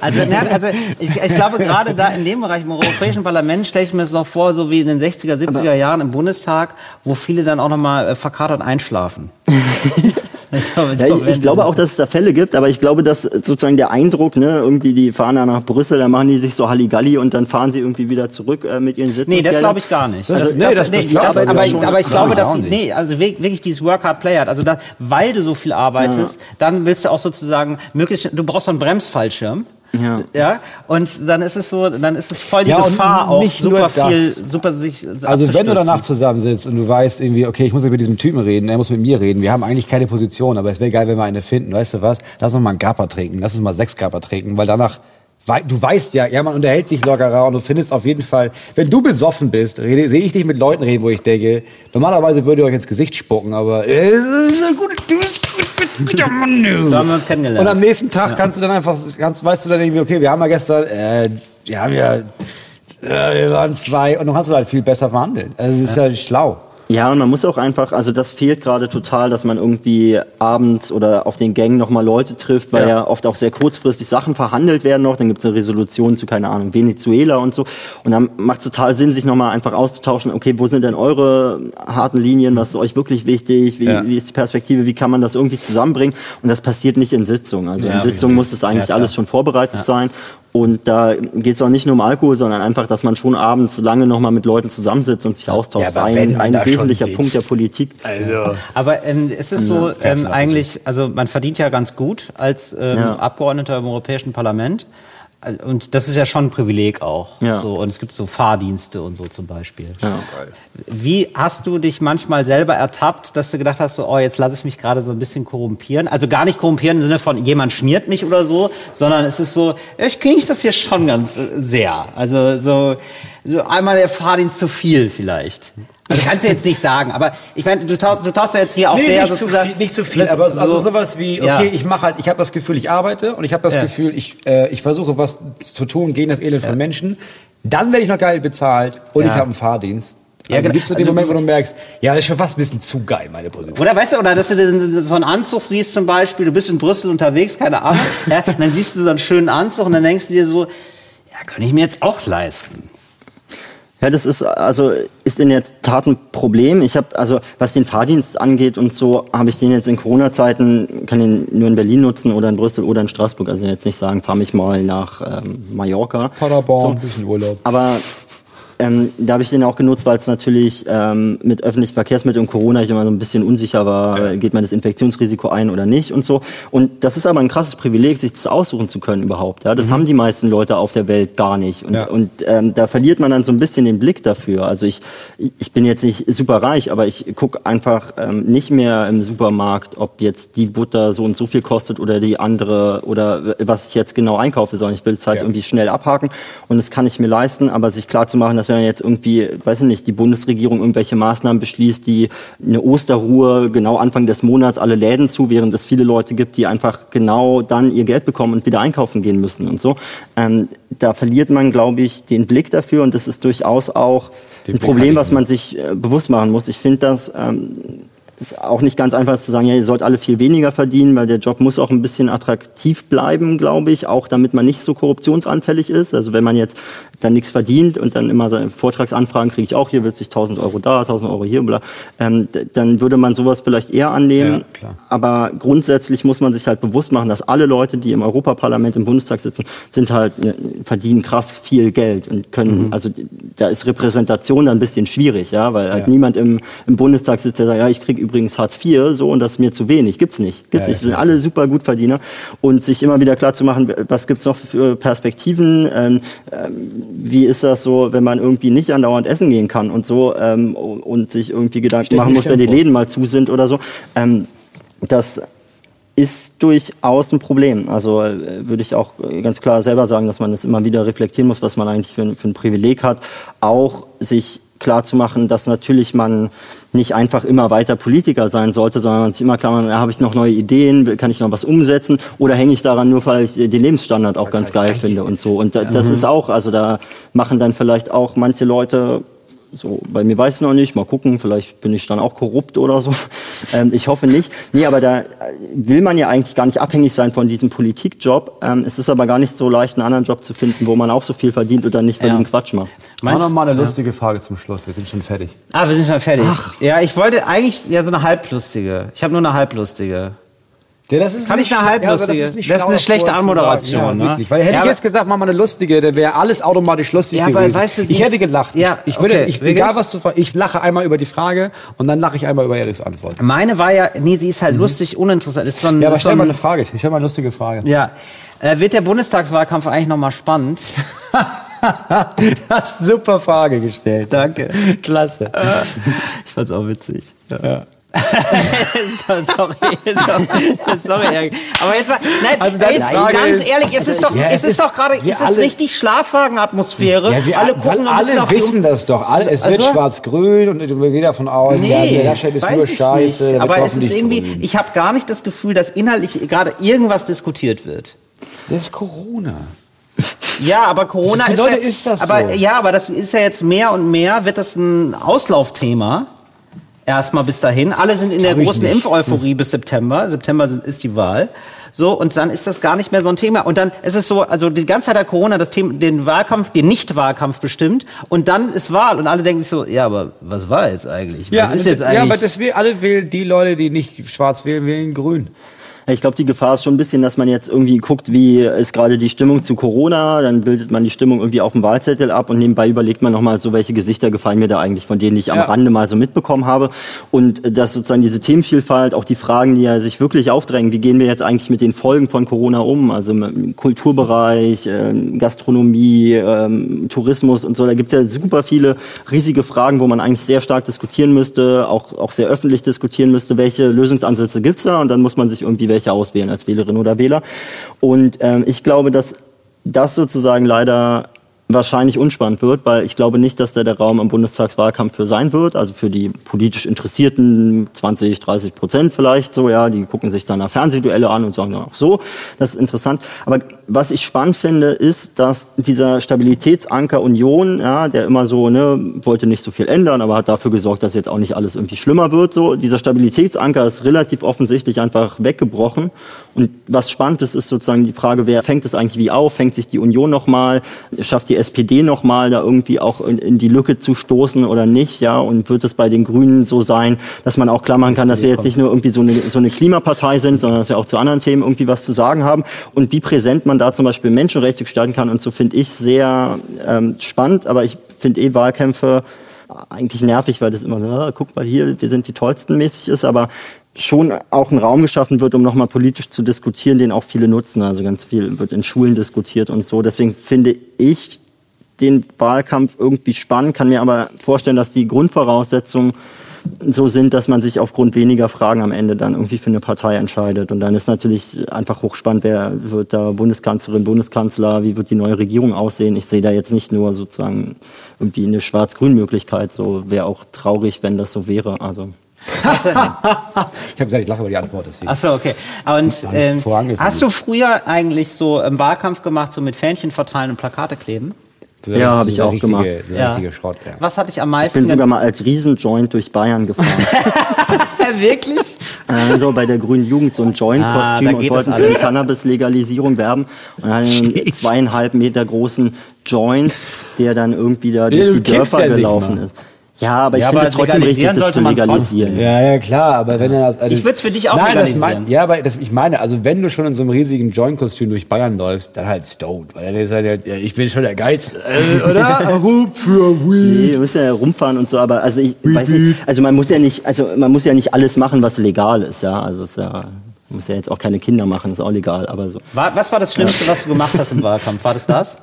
Also, also ich, ich glaube gerade da in dem Bereich im Europäischen Parlament stelle ich mir das noch vor, so wie in den 60er, 70er Jahren im Bundestag, wo viele dann auch nochmal äh, verkatert einschlafen. *laughs* *laughs* Ich, glaube, ja, ich, ich glaube auch, dass es da Fälle gibt, aber ich glaube, dass sozusagen der Eindruck, ne, irgendwie die fahren da nach Brüssel, dann machen die sich so Halligalli und dann fahren sie irgendwie wieder zurück äh, mit ihren Sitzen. Nee, das glaube ich gar nicht. Also, das, nee, das, das, nee, das, aber, aber, ich, aber ich glaube, dass sie, nee, also wirklich dieses Work Hard Play hat. Also da, weil du so viel arbeitest, ja. dann willst du auch sozusagen möglichst, du brauchst so einen Bremsfallschirm. Ja. ja. Und dann ist es so, dann ist es voll die ja, Gefahr auch super viel, super sich Also wenn du danach zusammensitzt und du weißt irgendwie, okay, ich muss mit diesem Typen reden, er muss mit mir reden, wir haben eigentlich keine Position, aber es wäre geil, wenn wir eine finden, weißt du was? Lass uns mal einen Gapper trinken, lass uns mal sechs Gapper trinken, weil danach du weißt ja, ja, man unterhält sich lockerer und du findest auf jeden Fall, wenn du besoffen bist, sehe ich dich mit Leuten reden, wo ich denke, normalerweise würde ihr euch ins Gesicht spucken, aber äh, ist ein guter, du bist Mann. So haben wir uns kennengelernt. Und am nächsten Tag ja. kannst du dann einfach, kannst, weißt du dann irgendwie, okay, wir haben ja gestern, äh, ja, wir, äh, wir waren zwei und dann hast du halt viel besser verhandelt. Also es ist ja, ja schlau. Ja, und man muss auch einfach, also das fehlt gerade total, dass man irgendwie abends oder auf den Gängen nochmal Leute trifft, weil ja. ja. oft auch sehr kurzfristig Sachen verhandelt werden noch. Dann gibt es eine Resolution zu, keine Ahnung, Venezuela und so. Und dann macht es total Sinn, sich nochmal einfach auszutauschen, okay, wo sind denn eure harten Linien, was ist euch wirklich wichtig, wie, ja. wie ist die Perspektive, wie kann man das irgendwie zusammenbringen? Und das passiert nicht in Sitzungen. Also ja, in Sitzungen muss das eigentlich alles schon vorbereitet sein. Und da geht es auch nicht nur um Alkohol, sondern einfach, dass man schon abends lange nochmal mit Leuten zusammensitzt und sich austauscht. Ja, das ist ein, ein wesentlicher Punkt der Politik. Also. Aber ähm, ist es so ähm, eigentlich, also man verdient ja ganz gut als ähm, ja. Abgeordneter im Europäischen Parlament. Und das ist ja schon ein Privileg auch. Ja. So, und es gibt so Fahrdienste und so zum Beispiel. Ja. Wie hast du dich manchmal selber ertappt, dass du gedacht hast, so, oh, jetzt lasse ich mich gerade so ein bisschen korrumpieren? Also gar nicht korrumpieren im Sinne von jemand schmiert mich oder so, sondern es ist so, ich genieße das hier schon ganz äh, sehr. Also so, so einmal der Fahrdienst zu viel vielleicht. Also kannst du jetzt nicht sagen, aber ich meine, du, tauchst, du tauchst ja jetzt hier auch nee, sehr nicht sozusagen. Zu viel, nicht zu viel, aber so, also sowas wie, okay, ja. ich mache halt, ich habe das Gefühl, ich arbeite und ich habe das ja. Gefühl, ich, äh, ich versuche was zu tun gegen das Elend ja. von Menschen. Dann werde ich noch geil bezahlt und ich habe einen Fahrdienst. Ja, also genau. gibst du den also, Moment, wo du merkst, ja, das ist schon fast ein bisschen zu geil, meine Position. Oder weißt du, oder dass du so einen Anzug siehst zum Beispiel, du bist in Brüssel unterwegs, keine Ahnung, *laughs* ja, dann siehst du so einen schönen Anzug und dann denkst du dir so, ja, kann ich mir jetzt auch leisten. Ja, das ist also ist in der Tat ein Problem. Ich habe also was den Fahrdienst angeht und so habe ich den jetzt in Corona-Zeiten kann den nur in Berlin nutzen oder in Brüssel oder in Straßburg. Also jetzt nicht sagen, fahr mich mal nach ähm, Mallorca. Paderborn, so. bisschen Urlaub. Aber ähm, da habe ich den auch genutzt, weil es natürlich ähm, mit öffentlichen Verkehrsmitteln und Corona ich immer so ein bisschen unsicher war, ja. geht man das Infektionsrisiko ein oder nicht und so. Und das ist aber ein krasses Privileg, sich das aussuchen zu können überhaupt. Ja, das mhm. haben die meisten Leute auf der Welt gar nicht. Und, ja. und ähm, da verliert man dann so ein bisschen den Blick dafür. Also ich, ich bin jetzt nicht super reich, aber ich gucke einfach ähm, nicht mehr im Supermarkt, ob jetzt die Butter so und so viel kostet oder die andere oder was ich jetzt genau einkaufe, sondern ich will es halt ja. irgendwie schnell abhaken und das kann ich mir leisten, aber sich klar zu machen, dass wenn jetzt irgendwie, weiß ich nicht, die Bundesregierung irgendwelche Maßnahmen beschließt, die eine Osterruhe genau Anfang des Monats alle Läden zu, während es viele Leute gibt, die einfach genau dann ihr Geld bekommen und wieder einkaufen gehen müssen und so. Ähm, da verliert man, glaube ich, den Blick dafür und das ist durchaus auch den ein Problem, was man sich äh, bewusst machen muss. Ich finde das ähm, ist auch nicht ganz einfach zu sagen, ja, ihr sollt alle viel weniger verdienen, weil der Job muss auch ein bisschen attraktiv bleiben, glaube ich, auch damit man nicht so korruptionsanfällig ist. Also wenn man jetzt dann nichts verdient und dann immer seine Vortragsanfragen kriege ich auch, hier wird sich 1000 Euro da, 1000 Euro hier, bla, ähm, dann würde man sowas vielleicht eher annehmen. Ja, Aber grundsätzlich muss man sich halt bewusst machen, dass alle Leute, die im Europaparlament, im Bundestag sitzen, sind halt, ne, verdienen krass viel Geld und können, mhm. also da ist Repräsentation dann ein bisschen schwierig, ja, weil halt ja. niemand im, im Bundestag sitzt, der sagt, ja, ich kriege übrigens Hartz IV, so, und das ist mir zu wenig. Gibt's nicht. Gibt's ja, nicht. Das sind alle super Gutverdiener. Und sich immer wieder klar zu machen, was gibt's noch für Perspektiven, ähm, ähm, wie ist das so, wenn man irgendwie nicht andauernd essen gehen kann und so ähm, und sich irgendwie Gedanken Steht machen muss, wenn die Läden mal zu sind oder so. Ähm, das ist durchaus ein Problem. Also äh, würde ich auch ganz klar selber sagen, dass man das immer wieder reflektieren muss, was man eigentlich für, für ein Privileg hat. Auch sich klar zu machen, dass natürlich man nicht einfach immer weiter Politiker sein sollte, sondern sich immer klar machen, ja, habe ich noch neue Ideen, kann ich noch was umsetzen oder hänge ich daran nur, weil ich den Lebensstandard auch ganz geil finde und so. Und da, das mhm. ist auch, also da machen dann vielleicht auch manche Leute so, bei mir weiß ich noch nicht, mal gucken, vielleicht bin ich dann auch korrupt oder so. *laughs* Ähm, ich hoffe nicht. Nee, aber da äh, will man ja eigentlich gar nicht abhängig sein von diesem Politikjob. Ähm, es ist aber gar nicht so leicht, einen anderen Job zu finden, wo man auch so viel verdient oder nicht verdienen Ja. Quatsch macht. Mach Meinst- noch mal eine lustige Frage zum Schluss. Wir sind schon fertig. Ah, wir sind schon fertig. Ja, ich wollte eigentlich ja so eine halblustige. Ich habe nur eine halblustige. Ja, das ist Kann ich eine ja, halblustige? das ist, nicht Das ist eine schlechte Anmoderation. Ja, ne? wirklich. Weil hätte Ja, ich jetzt gesagt, mach mal eine lustige, dann wäre alles automatisch lustig Ja, aber gewesen. weißt du, ich hätte gelacht. Ja, ich, würde, okay, ich, egal was zu ich lache einmal über die Frage und dann lache ich einmal über Eriks Antwort. Meine war ja, nee, sie ist halt lustig, uninteressant. Ist so ein, Mhm. Ja, aber so stell mal ein, eine Frage. Ich stell mal eine lustige Frage. Ja. Äh, wird der Bundestagswahlkampf eigentlich nochmal spannend? *laughs* Du hast eine super Frage gestellt. Danke. Klasse. Ich fand's auch witzig. Ja. *laughs* sorry, sorry, sorry, Erik. Aber jetzt mal, nein, Also jetzt, ganz ist- ehrlich, es ist doch, Ja, es ist ist- doch gerade, es ist alle- richtig Schlafwagenatmosphäre. Ja, wir alle alle, gucken alle wissen das doch. All, es wird Also- schwarz-grün und wir gehen davon aus, Nee, ja, der Laschet ist nur scheiße. nicht. Aber wird es ist irgendwie, grün. ich habe gar nicht das Gefühl, dass inhaltlich gerade irgendwas diskutiert wird. Das ist Corona. Ja, aber Corona ist, ja, ist das aber so. ja, aber das ist ja jetzt mehr und mehr wird das ein Auslaufthema. Erstmal bis dahin. Alle sind in der großen. Impfeuphorie bis September. September sind, ist die Wahl. So, und dann ist das gar nicht mehr so ein Thema. Und dann ist es so, also die ganze Zeit hat Corona das Thema, den Wahlkampf, den Nicht-Wahlkampf bestimmt. Und dann ist Wahl. Und alle denken sich so, ja, aber was war jetzt eigentlich? Was ist jetzt eigentlich? ja, aber das will, alle wählen, die Leute, die nicht schwarz wählen, wählen grün. Ich glaube, die Gefahr ist schon ein bisschen, dass man jetzt irgendwie guckt, wie ist gerade die Stimmung zu Corona, dann bildet man die Stimmung irgendwie auf dem Wahlzettel ab und nebenbei überlegt man nochmal so, welche Gesichter gefallen mir da eigentlich von denen ich am Ja. Rande mal so mitbekommen habe. Und äh, dass sozusagen diese Themenvielfalt, auch die Fragen, die ja sich wirklich aufdrängen, wie gehen wir jetzt eigentlich mit den Folgen von Corona um, also im Kulturbereich, ähm, Gastronomie, ähm, Tourismus und so, da gibt es ja super viele riesige Fragen, wo man eigentlich sehr stark diskutieren müsste, auch, auch sehr öffentlich diskutieren müsste, welche Lösungsansätze gibt's da und dann muss man sich irgendwie welche auswählen als Wählerin oder Wähler. Und ähm, ich glaube, dass das sozusagen leider wahrscheinlich unspannend wird, weil ich glaube nicht, dass da der Raum am Bundestagswahlkampf für sein wird, also für die politisch Interessierten 20, 30 Prozent vielleicht so, ja, die gucken sich dann nach Fernsehduelle an und sagen dann auch so, das ist interessant. Aber was ich spannend finde, ist, dass dieser Stabilitätsanker Union, ja, der immer so, ne, wollte nicht so viel ändern, aber hat dafür gesorgt, dass jetzt auch nicht alles irgendwie schlimmer wird, so, dieser Stabilitätsanker ist relativ offensichtlich einfach weggebrochen. Und was spannend ist, ist sozusagen die Frage, wer fängt es eigentlich wie auf? Fängt sich die Union nochmal? Schafft die SPD nochmal, da irgendwie auch in, in die Lücke zu stoßen oder nicht? Ja, und wird es bei den Grünen so sein, dass man auch klar machen kann, dass wir jetzt nicht nur irgendwie so eine, so eine Klimapartei sind, sondern dass wir auch zu anderen Themen irgendwie was zu sagen haben? Und wie präsent man da zum Beispiel Menschenrechte gestalten kann und so finde ich sehr ähm, spannend. Aber ich finde eh Wahlkämpfe eigentlich nervig, weil das immer so, ah, guck mal hier, wir sind die tollsten mäßig ist, aber schon auch ein Raum geschaffen wird, um nochmal politisch zu diskutieren, den auch viele nutzen. Also ganz viel wird in Schulen diskutiert und so. Deswegen finde ich den Wahlkampf irgendwie spannend, kann mir aber vorstellen, dass die Grundvoraussetzungen so sind, dass man sich aufgrund weniger Fragen am Ende dann irgendwie für eine Partei entscheidet. Und dann ist natürlich einfach hochspannend, wer wird da Bundeskanzlerin, Bundeskanzler, wie wird die neue Regierung aussehen. Ich sehe da jetzt nicht nur sozusagen irgendwie eine Schwarz-Grün-Möglichkeit. So wäre auch traurig, wenn das so wäre. Also *laughs* Ich habe gesagt, ich lache über die Antwort. Deswegen. Ach so, okay. Und ähm, hast du früher eigentlich so im Wahlkampf gemacht, so mit Fähnchen verteilen und Plakate kleben? So Ja, der- hab so ich auch richtige, gemacht. So richtige Schrott, ja. Was hat dich am ich meisten bin sogar mal als Riesenjoint durch Bayern gefahren. ge- *laughs* wirklich? Also bei der Grünen Jugend so ein Ah, Joint-Kostüm da und wollten für die. Cannabis-Legalisierung werben. Und dann einen zweieinhalb Meter großen Joint, der dann irgendwie da durch du die Dörfer ja gelaufen ist. Ja, aber ich Ja, finde es trotzdem richtig, legalisieren das sollte zu legalisieren. Ja, ja, klar, aber wenn er das. Also, Ich würd's für dich auch Nein, das legalisieren. mein, ja, aber das, ich meine, also wenn du schon in so einem riesigen Joint-Kostüm durch Bayern läufst, dann halt stoned. Weil dann ist halt, ja, ich bin schon der Geiz, äh, oder? *laughs* Hub für Nee, wir müssen ja rumfahren und so, aber also ich weiß nicht, also man muss ja nicht, also man muss ja nicht alles machen, was legal ist, ja. Also es ist ja, man muss ja jetzt auch keine Kinder machen, ist auch legal, aber so. War, was war das Schlimmste, was du gemacht hast im *laughs* Wahlkampf? War das das?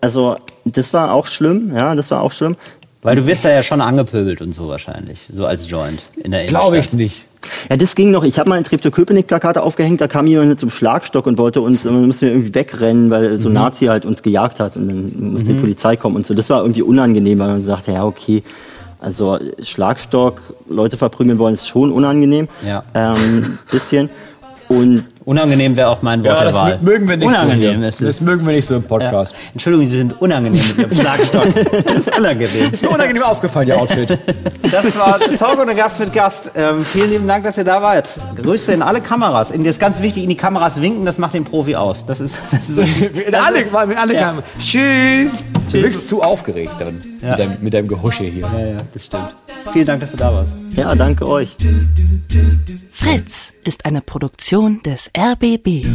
Also das war auch schlimm, ja, das war auch schlimm. Weil du wirst da ja schon angepöbelt und so wahrscheinlich, so als Joint in der Glaube ich Innenstadt. nicht. Ja, das ging noch. Ich habe mal in Treptow-Köpenick Plakate aufgehängt, da kam jemand mit so einem Schlagstock und wollte uns, man musste irgendwie wegrennen, weil so ein Nazi halt uns gejagt hat und dann musste die Polizei kommen und so. Das war irgendwie unangenehm, weil man sagte, ja, okay, also Schlagstock, Leute verprügeln wollen, ist schon unangenehm. Ja. Ähm, bisschen. Und Unangenehm wäre auch mein Wort Ja, der das Wahl. mögen wir nicht Unangenehm so. ist es. Das mögen wir nicht so im Ja. Podcast. Entschuldigung, Sie sind unangenehm mit Ihrem *laughs* Schlagstock. Das ist unangenehm. Ist mir unangenehm aufgefallen, Ihr Outfit. *laughs* Das war Talk ohne Gast mit Gast. Ähm, vielen lieben Dank, dass ihr da wart. Grüße in alle Kameras. In, das ist ganz wichtig, in die Kameras winken, das macht den Profi aus. Das ist, *laughs* das ist in alle, in alle Ja. Kameras. Tschüss. Du wirkst zu aufgeregt dann Ja. mit, deinem, mit deinem Gehusche hier. ja, ja, das stimmt. Vielen Dank, dass du da warst. ja, danke euch. Fritz ist eine Produktion des RBB.